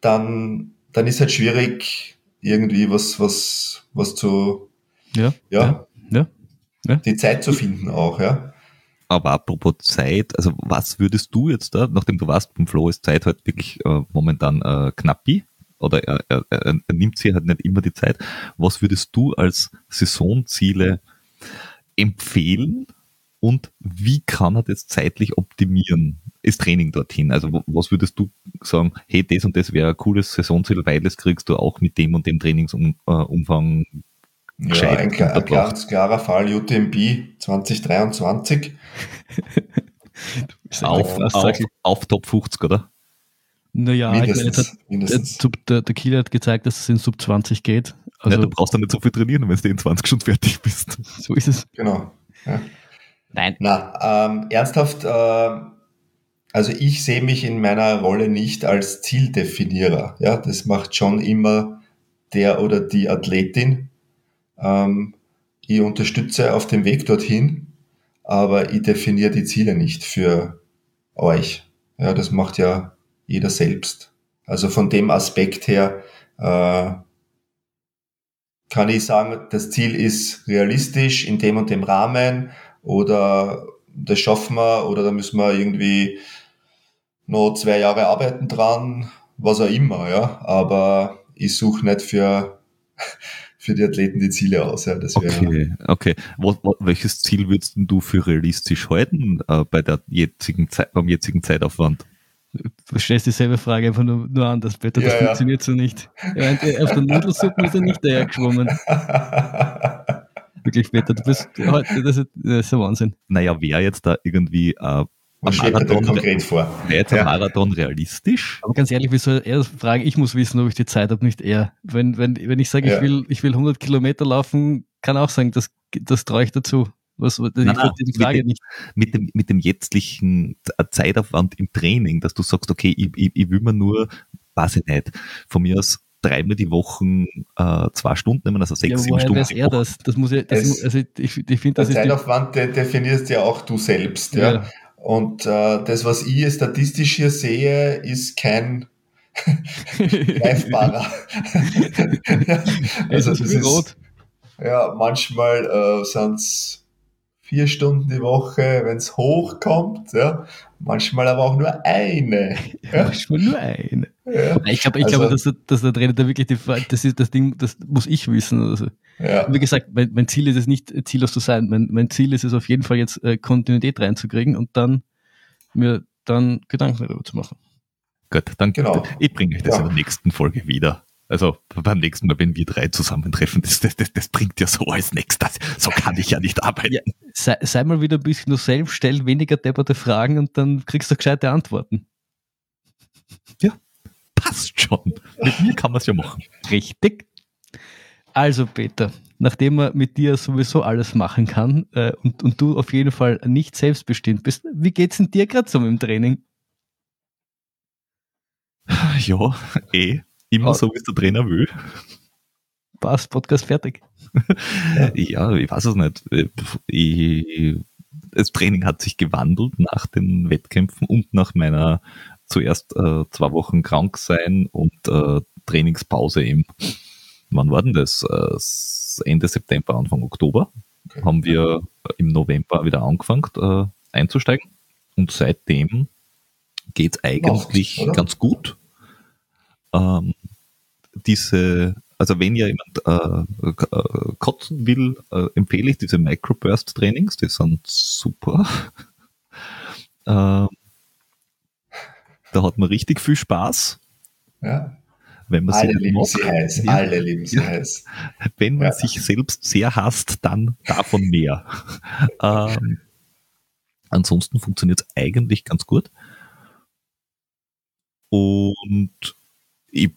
dann, dann ist halt schwierig, irgendwie was, was, was zu, ja, ja, ja, ja. die Zeit zu finden auch, ja. Aber apropos Zeit, also was würdest du jetzt da, nachdem du warst beim Flo, ist Zeit halt wirklich äh, momentan äh, knappi oder er, er, er, nimmt sich halt nicht immer die Zeit. Was würdest du als Saisonziele empfehlen und wie kann er das zeitlich optimieren? Ist Training dorthin? Also was würdest du sagen, hey, das und das wäre ein cooles Saisonziel, weil das kriegst du auch mit dem und dem Trainingsumfang ja, ein, ein ganz klarer Fall UTMB 2023. [LAUGHS] auf, auf, auf Top 50, oder? Naja, mindestens, ich meine, hat, der, der Kieler hat gezeigt, dass es in Sub 20 geht. Also, ja, du brauchst dann nicht so viel trainieren, wenn du in 20 schon fertig bist. [LAUGHS] So ist es. Genau. Ja. Nein. Na, ähm, ernsthaft, äh, also ich sehe mich in meiner Rolle nicht als Zieldefinierer. Ja, das macht schon immer der oder die Athletin. Ähm, ich unterstütze auf dem Weg dorthin, aber ich definiere die Ziele nicht für euch. Ja, das macht ja jeder selbst. Also von dem Aspekt her äh, kann ich sagen, das Ziel ist realistisch in dem und dem Rahmen oder das schaffen wir oder da müssen wir irgendwie noch zwei Jahre arbeiten dran, was auch immer, ja. Aber ich suche nicht für, [LAUGHS] für die Athleten die Ziele aus. Ja. Das okay, okay. Was, was, welches Ziel würdest du für realistisch halten äh, bei der jetzigen Zeit, beim jetzigen Zeitaufwand? Du stellst dieselbe Frage einfach nur, nur anders, Peter. Das ja, funktioniert ja. so nicht. Ja, auf der Nudelsuppe ist er nicht daher geschwommen. [LAUGHS] Wirklich, Peter, du bist heute, das ist, das ist ein Wahnsinn. Naja, wäre jetzt da irgendwie äh, was steht Marathon, konkret vor? Wäre jetzt ein Marathon realistisch? Aber ganz ehrlich, wie soll er das fragen? Ich muss wissen, ob ich die Zeit habe, nicht er. Wenn, wenn, wenn ich sage, ich, will, ich will 100 Kilometer laufen, kann auch sagen, das, das traue ich dazu. Was, ich nein, nein, die Frage mit, dem, nicht. Mit dem, mit dem jetztlichen Zeitaufwand im Training, dass du sagst, okay, ich, ich, ich will mir nur, weiß ich nicht, von mir aus dreimal die Woche äh, zwei Stunden nehmen, also sechs, ja, sieben Stunden. Weiß er das? Das muss ja, das, es, also ich, ich finde, das Zeitaufwand die, definierst ja auch du selbst, ja. ja. Und äh, das, was ich statistisch hier sehe, ist kein [LAUGHS] greifbarer. ja, [LAUGHS] also das ist, rot. ja, manchmal äh, sind es vier Stunden die Woche, wenn es hochkommt, ja. Manchmal aber auch nur eine. [LAUGHS] Ja. Manchmal nur eine. Ja. Ich glaube, ich also, glaube, dass, dass der Trainer da wirklich die, das ist das Ding, das muss ich wissen. Also. Ja. Wie gesagt, mein, mein, Ziel ist es nicht, ziellos zu sein. Mein, mein Ziel ist es auf jeden Fall jetzt äh, Kontinuität reinzukriegen und dann mir dann Gedanken darüber zu machen. Gut, dann genau. ich bringe euch das ja. in der nächsten Folge wieder. Also beim nächsten Mal, wenn wir drei zusammentreffen, das, das, das, das bringt ja so als nächstes. So kann ich ja nicht arbeiten. Ja, sei, sei, mal wieder ein bisschen nur selbst, stell weniger depperte Fragen und dann kriegst du gescheite Antworten. Ja, passt schon. Mit mir kann man es ja machen. Richtig. Also Peter, nachdem man mit dir sowieso alles machen kann äh, und, und du auf jeden Fall nicht selbstbestimmt bist, wie geht's denn dir gerade so im Training? Ja, eh. Immer so, wie es der Trainer will. Passt, Podcast fertig. [LAUGHS] ja, ich weiß es nicht. Ich, das Training hat sich gewandelt nach den Wettkämpfen und nach meiner zuerst äh, zwei Wochen krank sein und äh, Trainingspause im, wann war denn das? Äh, Ende September, Anfang Oktober okay. haben wir im November wieder angefangen äh, einzusteigen und seitdem geht es eigentlich Macht, ganz gut. Ähm, diese, also wenn ihr jemand äh, äh, kotzen will, äh, empfehle ich diese Microburst-Trainings, die sind super. [LAUGHS] ähm, da hat man richtig viel Spaß. Ja. Wenn man alle lieben sie heiß, ja. alle lieben sie heiß. Wenn man ja. sich selbst sehr hasst, dann davon mehr. [LAUGHS] ähm, ansonsten funktioniert es eigentlich ganz gut. Und ich,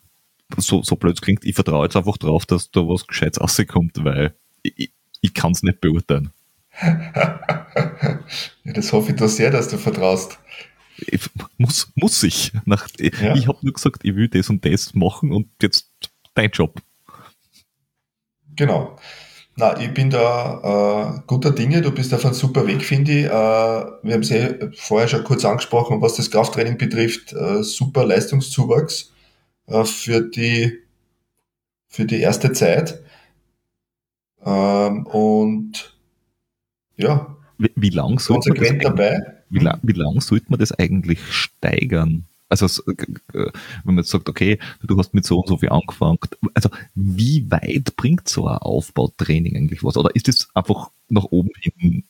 so, so blöd klingt, ich vertraue jetzt einfach drauf, dass da was Gescheites rauskommt, weil ich, ich kann es nicht beurteilen. [LAUGHS] ja, das hoffe ich doch sehr, dass du vertraust. Muss, muss ich. Nach, ja. Ich habe nur gesagt, ich will das und das machen und jetzt dein Job. Genau. Na, ich bin da äh, guter Dinge, du bist auf einem super Weg, finde ich. Äh, wir haben es eh vorher schon kurz angesprochen, was das Krafttraining betrifft, äh, super Leistungszuwachs äh, für, die, für die erste Zeit. Ähm, und ja, wie, wie lang sollte man das dabei. Wie, lang, wie lang sollte man das eigentlich steigern? Also wenn man jetzt sagt, okay, du hast mit so und so viel angefangen, also wie weit bringt so ein Aufbautraining eigentlich was? Oder ist das einfach nach oben hin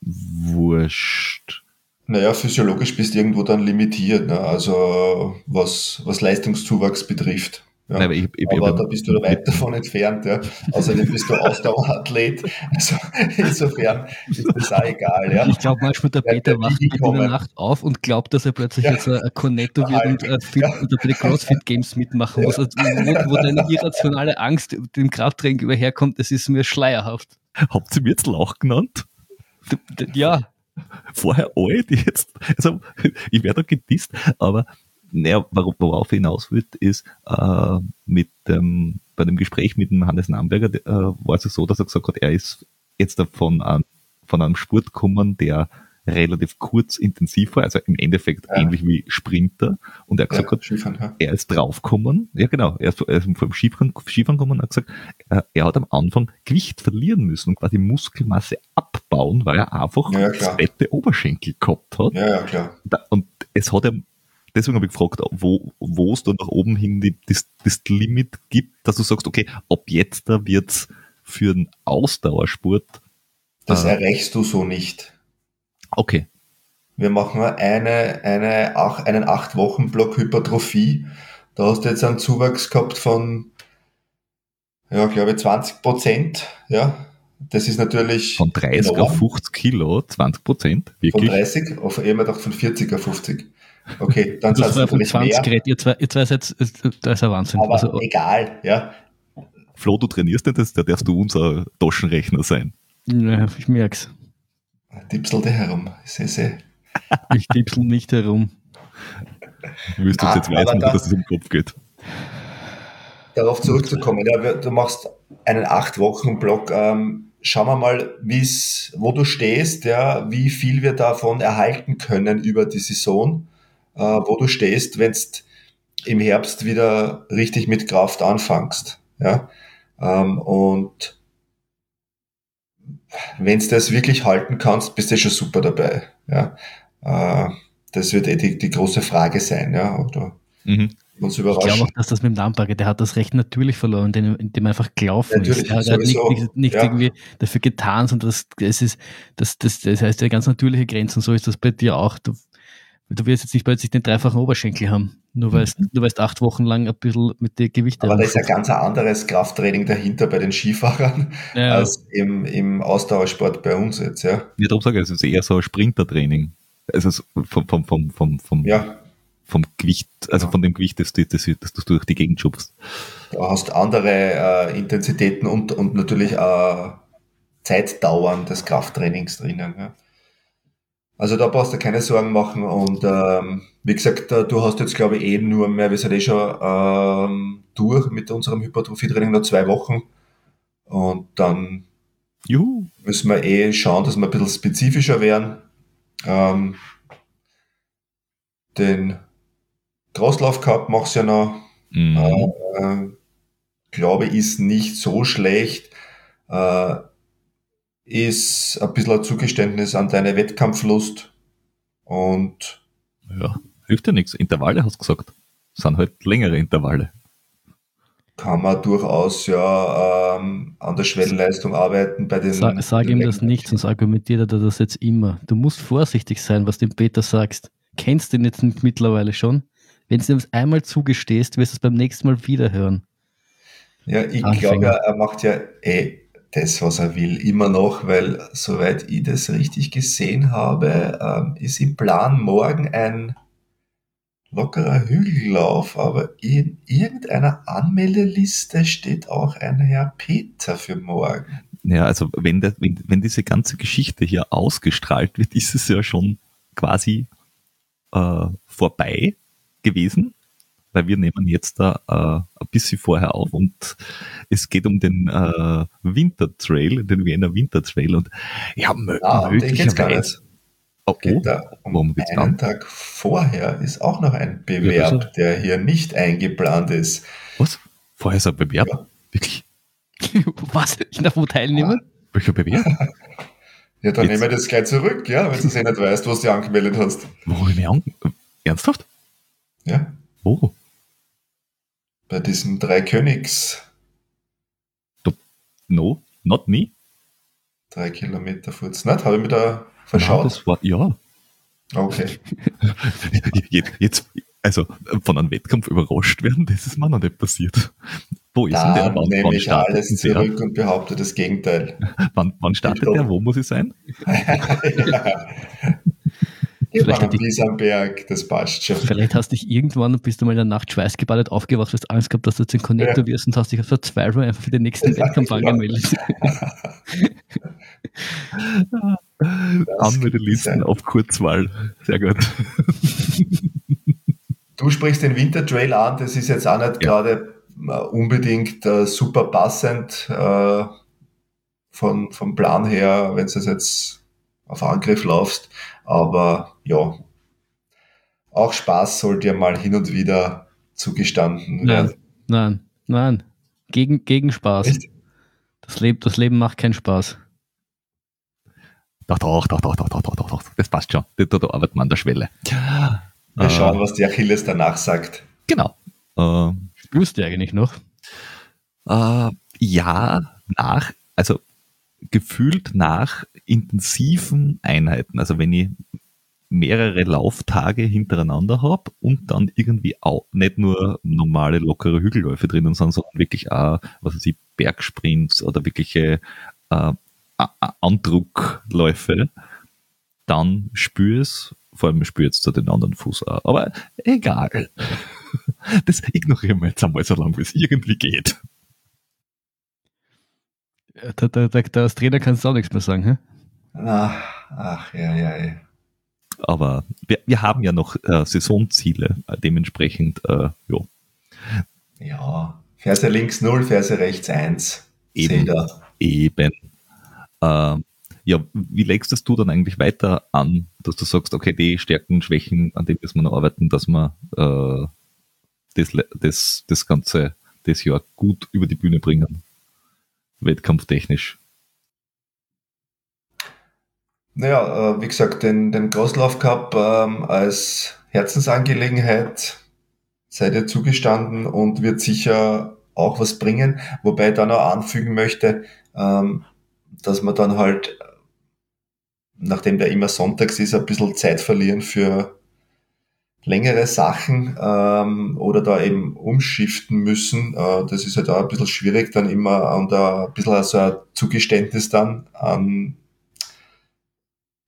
wurscht? Naja, physiologisch bist du irgendwo dann limitiert, ne? also was, was Leistungszuwachs betrifft. Ja. Nein, ich, ich, aber ich, da bist du weit davon entfernt. Ja. Außerdem bist du [LAUGHS] Ausdauerathlet. Also insofern ist das auch egal. Ja. Ich glaube manchmal, der Peter wacht in der Nacht auf und glaubt, dass er plötzlich ja. jetzt ein Cornetto wird und, äh, fit, ja. und bei den CrossFit Games mitmachen muss. Also, wo, wo deine irrationale Angst dem Krafttraining überherkommt, das ist mir schleierhaft. Habt ihr mir jetzt Lauch genannt? Ja. Vorher alt, jetzt, also [LAUGHS] ich werde da gedisst, aber naja, worauf er hinaus will, ist, äh, mit dem, bei dem Gespräch mit dem Hannes Namberger äh, war es so, dass er gesagt hat, er ist jetzt davon an, von einem Sport gekommen, der relativ kurz intensiv war, also im Endeffekt ja. ähnlich wie Sprinter. Und er hat gesagt, ja, hat, Skifahren, ja. er ist draufgekommen, ja genau, er ist, er ist vom Skifahren, Skifahren gekommen und hat gesagt, er, er hat am Anfang Gewicht verlieren müssen und quasi Muskelmasse abbauen, weil er einfach ja, zweite Oberschenkel gehabt hat. Ja, ja, klar. und es hat ihm deswegen habe ich gefragt, wo, wo es da nach oben hin die, das, das Limit gibt, dass du sagst, okay, ab jetzt da wird's für einen Ausdauersport. Das äh, erreichst du so nicht. Okay. Wir machen eine, eine, ach, einen acht Wochen Block Hypertrophie. Da hast du jetzt einen Zuwachs gehabt von, ja, glaube ich, 20 Prozent, ja. Das ist natürlich. Von 30 enorm. auf 50 Kilo, 20 Prozent, wirklich? Von 30 auf, ich habe von 40 auf 50. Okay, dann das war von 20 Gerät, ihr zwei, ihr zwei seid, das ist ein Wahnsinn. Aber also, egal, ja. Flo, du trainierst nicht, das, da darfst du unser Taschenrechner sein. Ja, ich merk's. Tippsel dir herum, sehe sehe. Ich tippsel [LAUGHS] nicht herum. Du uns jetzt weisen, da, dass es im Kopf geht? Darauf zurückzukommen, ja, du machst einen acht Wochen Block. Ähm, schauen wir mal, wo du stehst, ja, wie viel wir davon erhalten können über die Saison äh, wo du stehst, wenn du im Herbst wieder richtig mit Kraft anfängst. Ja? Ähm, und wenn du das wirklich halten kannst, bist du schon super dabei. Ja? Äh, das wird eh die, die große Frage sein. Ja? Oder mhm. uns überraschen. Ich glaube auch, dass das mit dem Lamberger, der hat das recht natürlich verloren, indem, indem er einfach gelaufen natürlich, ist. Er hat nicht, nicht, nicht ja. irgendwie dafür getan, sondern das, das ist, das, das, das heißt, der ganz natürliche Grenzen. So ist das bei dir auch. Du Du wirst jetzt nicht plötzlich den dreifachen Oberschenkel haben, nur weil mhm. du weißt acht Wochen lang ein bisschen mit den Gewichten. Aber da ist ja ganz ein anderes Krafttraining dahinter bei den Skifahrern ja. als im, im Ausdauersport bei uns jetzt, ja. Ja, darum sage ich, es ist eher so ein Sprintertraining. Also vom, vom, vom, vom, vom, ja. vom Gewicht, also ja. von dem Gewicht, das du, das, das du durch die Gegend schubst. Du hast andere äh, Intensitäten und, und natürlich äh, Zeitdauern des Krafttrainings drinnen. Ja. Also da brauchst du keine Sorgen machen. Und ähm, wie gesagt, du hast jetzt, glaube ich, eh nur mehr, wir sind eh schon ähm, durch mit unserem Hypertrophie-Training noch zwei Wochen. Und dann Juhu. müssen wir eh schauen, dass wir ein bisschen spezifischer werden. Ähm, den Crosslauf Cup machst du ja noch. Mhm. Äh, glaube, ist nicht so schlecht. Äh, ist ein bisschen ein Zugeständnis an deine Wettkampflust und ja, hilft ja nichts. Intervalle hast du gesagt. Das sind halt längere Intervalle. Kann man durchaus ja ähm, an der Schwellenleistung arbeiten bei den. Sag, sag ihm das nicht, sonst argumentiert er das jetzt immer. Du musst vorsichtig sein, was dem Peter sagst. Kennst du ihn jetzt nicht mittlerweile schon? Wenn du ihm einmal zugestehst, wirst du es beim nächsten Mal wieder hören. Ja, ich glaube, er macht ja eh das, was er will, immer noch, weil soweit ich das richtig gesehen habe, ähm, ist im Plan morgen ein lockerer Hügellauf, aber in irgendeiner Anmeldeliste steht auch ein Herr Peter für morgen. Ja, also wenn, der, wenn, wenn diese ganze Geschichte hier ausgestrahlt wird, ist es ja schon quasi äh, vorbei gewesen, weil wir nehmen jetzt da äh, ein bisschen vorher auf und es geht um den äh, Wintertrail, den Wiener Wintertrail und ja, Ah, gar möglicherweise. Oh, Geht oh, da um einen da? Tag vorher ist auch noch ein Ja, Bewerb, das der hier nicht eingeplant ist. Was? Vorher ist ein Bewerb? Ja. Wirklich? [LAUGHS] Was? Ich darf wo teilnehmen? Welcher Bewerb? [LAUGHS] Ja, dann Jetzt- nehmen wir das gleich zurück, ja, wenn du eh nicht weißt, was du angemeldet hast. Wo habe ich mich an... Ernsthaft? Ja, Wo? Bei diesem Drei Königs, No? Not me? drei Kilometer Furz. Nicht? Habe ich mich da Ja, verschaut? das war, ja. Okay. [LAUGHS] Jetzt, jetzt, also von einem Wettkampf überrascht werden, das ist mir noch nicht passiert. Wo ist denn der? Da Wann, nehme wann ich alles denn der? zurück und behaupte das Gegenteil. [LAUGHS] Wann, wann startet der? Wo muss ich sein? [LAUGHS] Hier Vielleicht die- am Berg, das passt schon. Vielleicht hast du dich irgendwann, bist du mal in der Nacht schweißgebadet aufgewacht, hast Angst gehabt, dass du jetzt den Connector wirst und hast dich aus Verzweiflung einfach für den nächsten Wettkampf [LAUGHS] Ja. angemeldet. [LAUGHS] [LAUGHS] Anmeldelisten sein. auf Kurzwahl. Sehr gut. Du sprichst den Wintertrail an, das ist jetzt auch nicht Ja. gerade äh, unbedingt äh, super passend äh, von, vom Plan her, wenn du jetzt auf Angriff laufst. Aber ja, auch Spaß sollte ja mal hin und wieder zugestanden werden. Nein, nein, nein. Gegen, gegen Spaß. Das Leben, das Leben macht keinen Spaß. Doch, doch, doch, doch, doch, doch, doch, doch, Das passt schon. Da, da, da arbeitet man an der Schwelle. Wir äh, schauen, was der Achilles danach sagt. Genau. Äh, Spürst du eigentlich noch? Äh, ja, nach. Also gefühlt nach intensiven Einheiten. Also wenn ich mehrere Lauftage hintereinander habe und dann irgendwie auch nicht nur normale lockere Hügelläufe drinnen, sind, sondern wirklich auch, was weiß ich, Bergsprints oder wirkliche äh, Andruckläufe, dann spüre es, vor allem spüre jetzt den anderen Fuß auch. Aber egal. [LAUGHS] Das ignorieren wir jetzt einmal so lange, wie es irgendwie geht. Äh, Da, da, da, da als Trainer kannst du auch nichts mehr sagen, hä? Ach, ach ja, ja, ja. Aber wir, wir haben ja noch äh, Saisonziele, äh, dementsprechend, äh, ja, Ja, Ferse links 0, Ferse rechts 1. Eben. Eben. Ähm, ja, wie legst das du dann eigentlich weiter an, dass du sagst, okay, die Stärken, Schwächen, an denen müssen wir noch arbeiten, dass wir äh, das, das, das Ganze das Jahr gut über die Bühne bringen, wettkampftechnisch. Naja, äh, wie gesagt, den, den Crosslauf Cup ähm, als Herzensangelegenheit seid ihr zugestanden und wird sicher auch was bringen. Wobei ich dann auch anfügen möchte, ähm, dass man dann halt, nachdem der immer sonntags ist, ein bisschen Zeit verlieren für längere Sachen ähm, oder da eben umschiften müssen. Äh, das ist halt auch ein bisschen schwierig, dann immer und ein bisschen so ein Zugeständnis dann an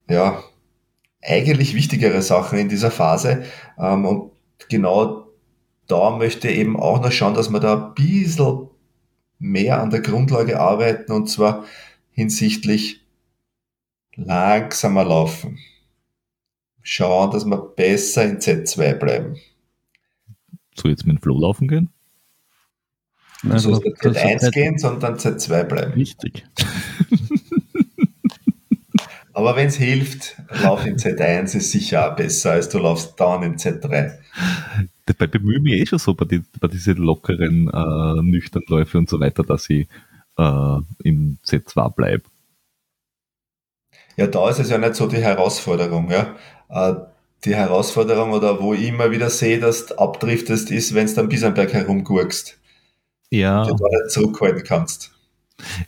ja, eigentlich wichtigere Sachen in dieser Phase. Ähm, und genau da möchte ich eben auch noch schauen, dass wir da ein bisschen mehr an der Grundlage arbeiten und zwar hinsichtlich langsamer laufen. Schauen, dass wir besser in Z2 bleiben. So jetzt mit dem Flow laufen gehen? Du sollst nicht das ist Z1 halt gehen, sondern Z2 bleiben. Wichtig. [LAUGHS] Aber wenn es hilft, lauf in Z1 ist sicher auch besser, als du laufst down in Z3. Dabei bemühe ich mich eh schon so bei, die, bei diesen lockeren, äh, nüchtern Läufe und so weiter, dass ich äh, im Z2 bleibe. Ja, da ist es ja nicht so die Herausforderung. Ja. Äh, Die Herausforderung oder wo ich immer wieder sehe, dass du abdriftest, ist, wenn du am Biesenberg herumgurkst, Ja, du da nicht zurückhalten kannst.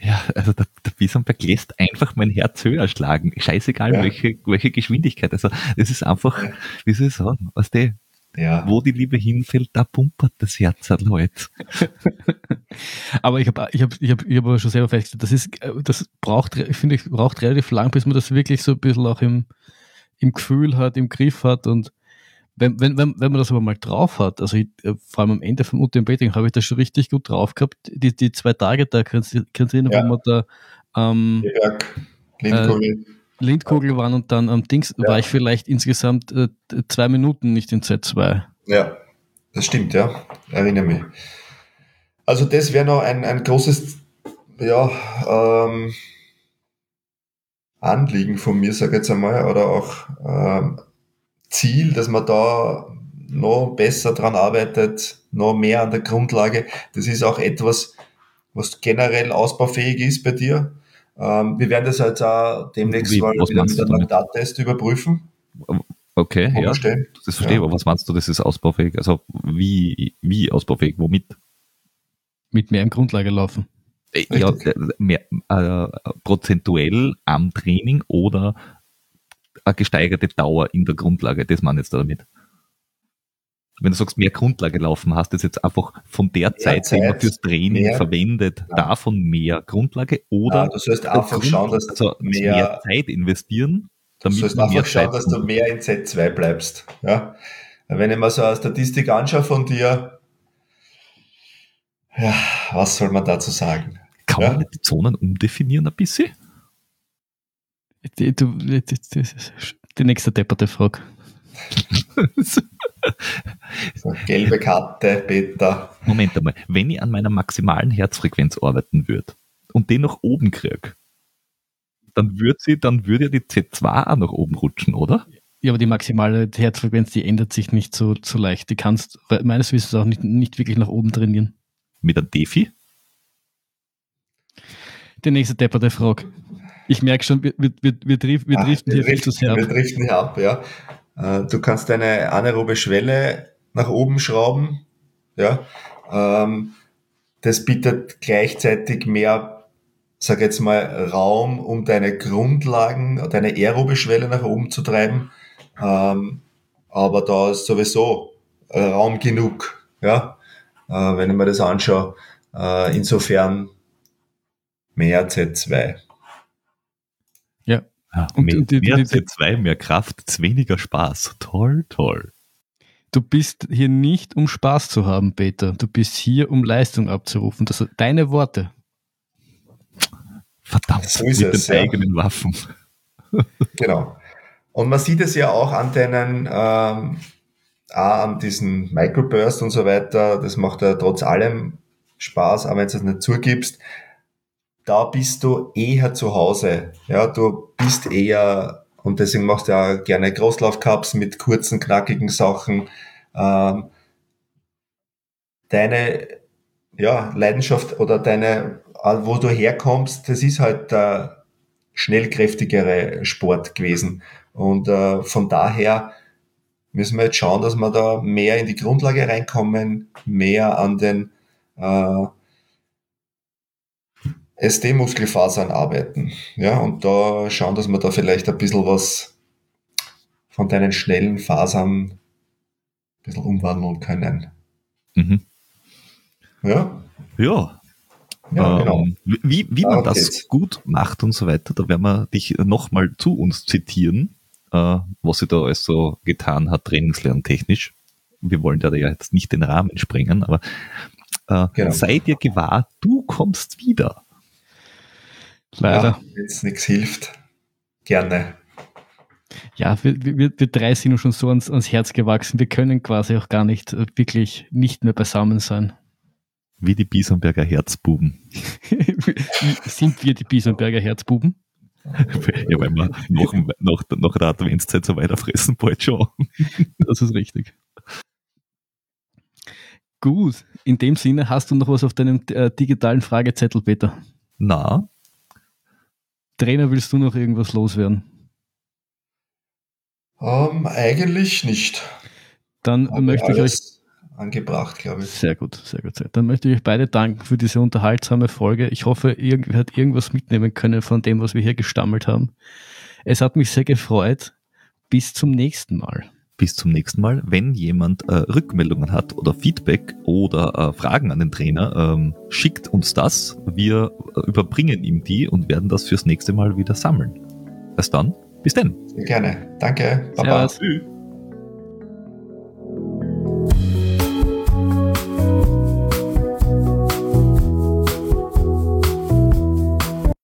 ja also der, der Wiesenberg lässt einfach mein Herz höher schlagen. Scheißegal, Ja. welche, welche Geschwindigkeit. Also es ist einfach, Ja. wie soll ich sagen, weißt du, Ja, wo die Liebe hinfällt, da pumpert das Herz halt, Leute. [LAUGHS] Aber ich habe ich hab, ich hab, ich hab aber schon selber festgestellt, das ist, äh, das braucht, ich finde, ich braucht relativ lang, bis man das wirklich so ein bisschen auch im, im Gefühl hat, im Griff hat und wenn, wenn, wenn, wenn man das aber mal drauf hat, also ich, äh, vor allem am Ende vom UTMB-Ding habe ich das schon richtig gut drauf gehabt, die, die zwei Tage da, kannst du erinnern, Ja. wo man da, ähm, Berg, Lindkugel. Lindkugel waren und dann am Dings Ja. war ich vielleicht insgesamt äh, zwei Minuten nicht in Z2. Ja, das stimmt, ja. Erinnere mich. Also das wäre noch ein, ein großes ja, ähm, Anliegen von mir, sage ich jetzt einmal, oder auch ähm, Ziel, dass man da noch besser dran arbeitet, noch mehr an der Grundlage. Das ist auch etwas, was generell ausbaufähig ist bei dir. Ähm, wir werden das jetzt auch demnächst Wie, mal mit einem damit? Dattest überprüfen. Okay, ja, das verstehe ich, Ja. aber was meinst du, das ist ausbaufähig? Also wie, wie ausbaufähig? Womit? Mit mehr im Grundlage laufen. Ja, mehr, äh, prozentuell am Training oder eine gesteigerte Dauer in der Grundlage, das meine ich jetzt damit. Wenn du sagst, mehr Grundlage laufen, hast du das jetzt einfach von der Zeit, die man Zeit, fürs Training mehr. verwendet, Ja. davon mehr Grundlage oder Ah, du sollst einfach Grund- schauen, dass also du mehr, mehr, Zeit investieren, du damit sollst man mehr einfach schauen, Zeit dass du mehr in Z2 bleibst. Ja? Wenn ich mal so eine Statistik anschaue von dir, ja, was soll man dazu sagen? Kann Ja. man nicht die Zonen umdefinieren ein bisschen? Die, du, die, die, die nächste depperte Frage. [LAUGHS] So, gelbe Karte, Beta. Moment einmal, wenn ich an meiner maximalen Herzfrequenz arbeiten würde und den nach oben kriege, dann würde sie, dann würde ja die Z2 auch nach oben rutschen, oder? Ja, aber die maximale Herzfrequenz, die ändert sich nicht so, so leicht. Die kannst meines Wissens auch nicht, nicht wirklich nach oben trainieren. Mit einem Defi? Die nächste depperte Frage. Ich merke schon, wir, wir, wir, wir, drif- wir Ach, driften hier viel zu sehr ab. Wir driften hier ab, ja. Äh, Du kannst deine anaerobe Schwelle nach oben schrauben, ja. Ähm, Das bietet gleichzeitig mehr, sag jetzt mal, Raum, um deine Grundlagen, deine aerobe Schwelle nach oben zu treiben. Ähm, Aber da ist sowieso äh, Raum genug, ja. Äh, Wenn ich mir das anschaue, insofern mehr Z2. Ja, Und mehr, die- die- mehr die- C2, mehr Kraft, ist weniger Spaß. Toll, toll. Du bist hier nicht, um Spaß zu haben, Peter. Du bist hier, um Leistung abzurufen. Das sind deine Worte. Verdammt, So ist mit es, den ja. eigenen Waffen. [LAUGHS] Genau. Und man sieht es ja auch an deinen, ähm, auch an diesen Microburst und so weiter. Das macht ja trotz allem Spaß, auch wenn du es nicht zugibst. Da bist du eher zu Hause. Ja, du bist eher, und deswegen machst du ja gerne Großlaufcups mit kurzen, knackigen Sachen. Ähm, deine, ja, Leidenschaft oder deine, äh, wo du herkommst, das ist halt der schnellkräftigere Sport gewesen. Und äh, von daher müssen wir jetzt schauen, dass wir da mehr in die Grundlage reinkommen, mehr an den äh, SD-Muskelfasern arbeiten. Ja, und da schauen, dass wir da vielleicht ein bisschen was von deinen schnellen Fasern ein bisschen umwandeln können. Mhm. Ja, Ja, ja genau. ähm, wie, wie man Darum das geht's. gut macht und so weiter, da werden wir dich nochmal zu uns zitieren, äh, was sie da alles so getan hat, trainingslerntechnisch. Wir wollen da ja jetzt nicht den Rahmen sprengen, aber äh, Genau. sei dir gewahr, du kommst wieder. Leider. Wenn es nichts hilft, gerne. Ja, wir, wir, wir drei sind uns schon so ans, ans Herz gewachsen. Wir können quasi auch gar nicht äh, wirklich nicht mehr beisammen sein. Wie die Biesenberger Herzbuben. [LAUGHS] sind wir die Biesenberger Herzbuben? [LAUGHS] ja, weil wir nach, dem- nach, nach der Adventszeit so weiter fressen, bald schon. Das ist richtig. Gut, in dem Sinne hast du noch was auf deinem äh, digitalen Fragezettel, Peter. Na, Trainer, willst du noch irgendwas loswerden? Ähm, eigentlich nicht. Dann Haben wir möchte ich euch angebracht, glaube ich. Sehr gut, sehr gut. Dann möchte ich euch beide danken für diese unterhaltsame Folge. Ich hoffe, irgendwer hat irgendwas mitnehmen können von dem, was wir hier gestammelt haben. Es hat mich sehr gefreut. Bis zum nächsten Mal. Bis zum nächsten Mal. Wenn jemand äh, Rückmeldungen hat oder Feedback oder äh, Fragen an den Trainer, ähm, schickt uns das. Wir äh, überbringen ihm die und werden das fürs nächste Mal wieder sammeln. Erst dann, bis dann. Sehr gerne. Danke. Baba. Servus. Tschüss.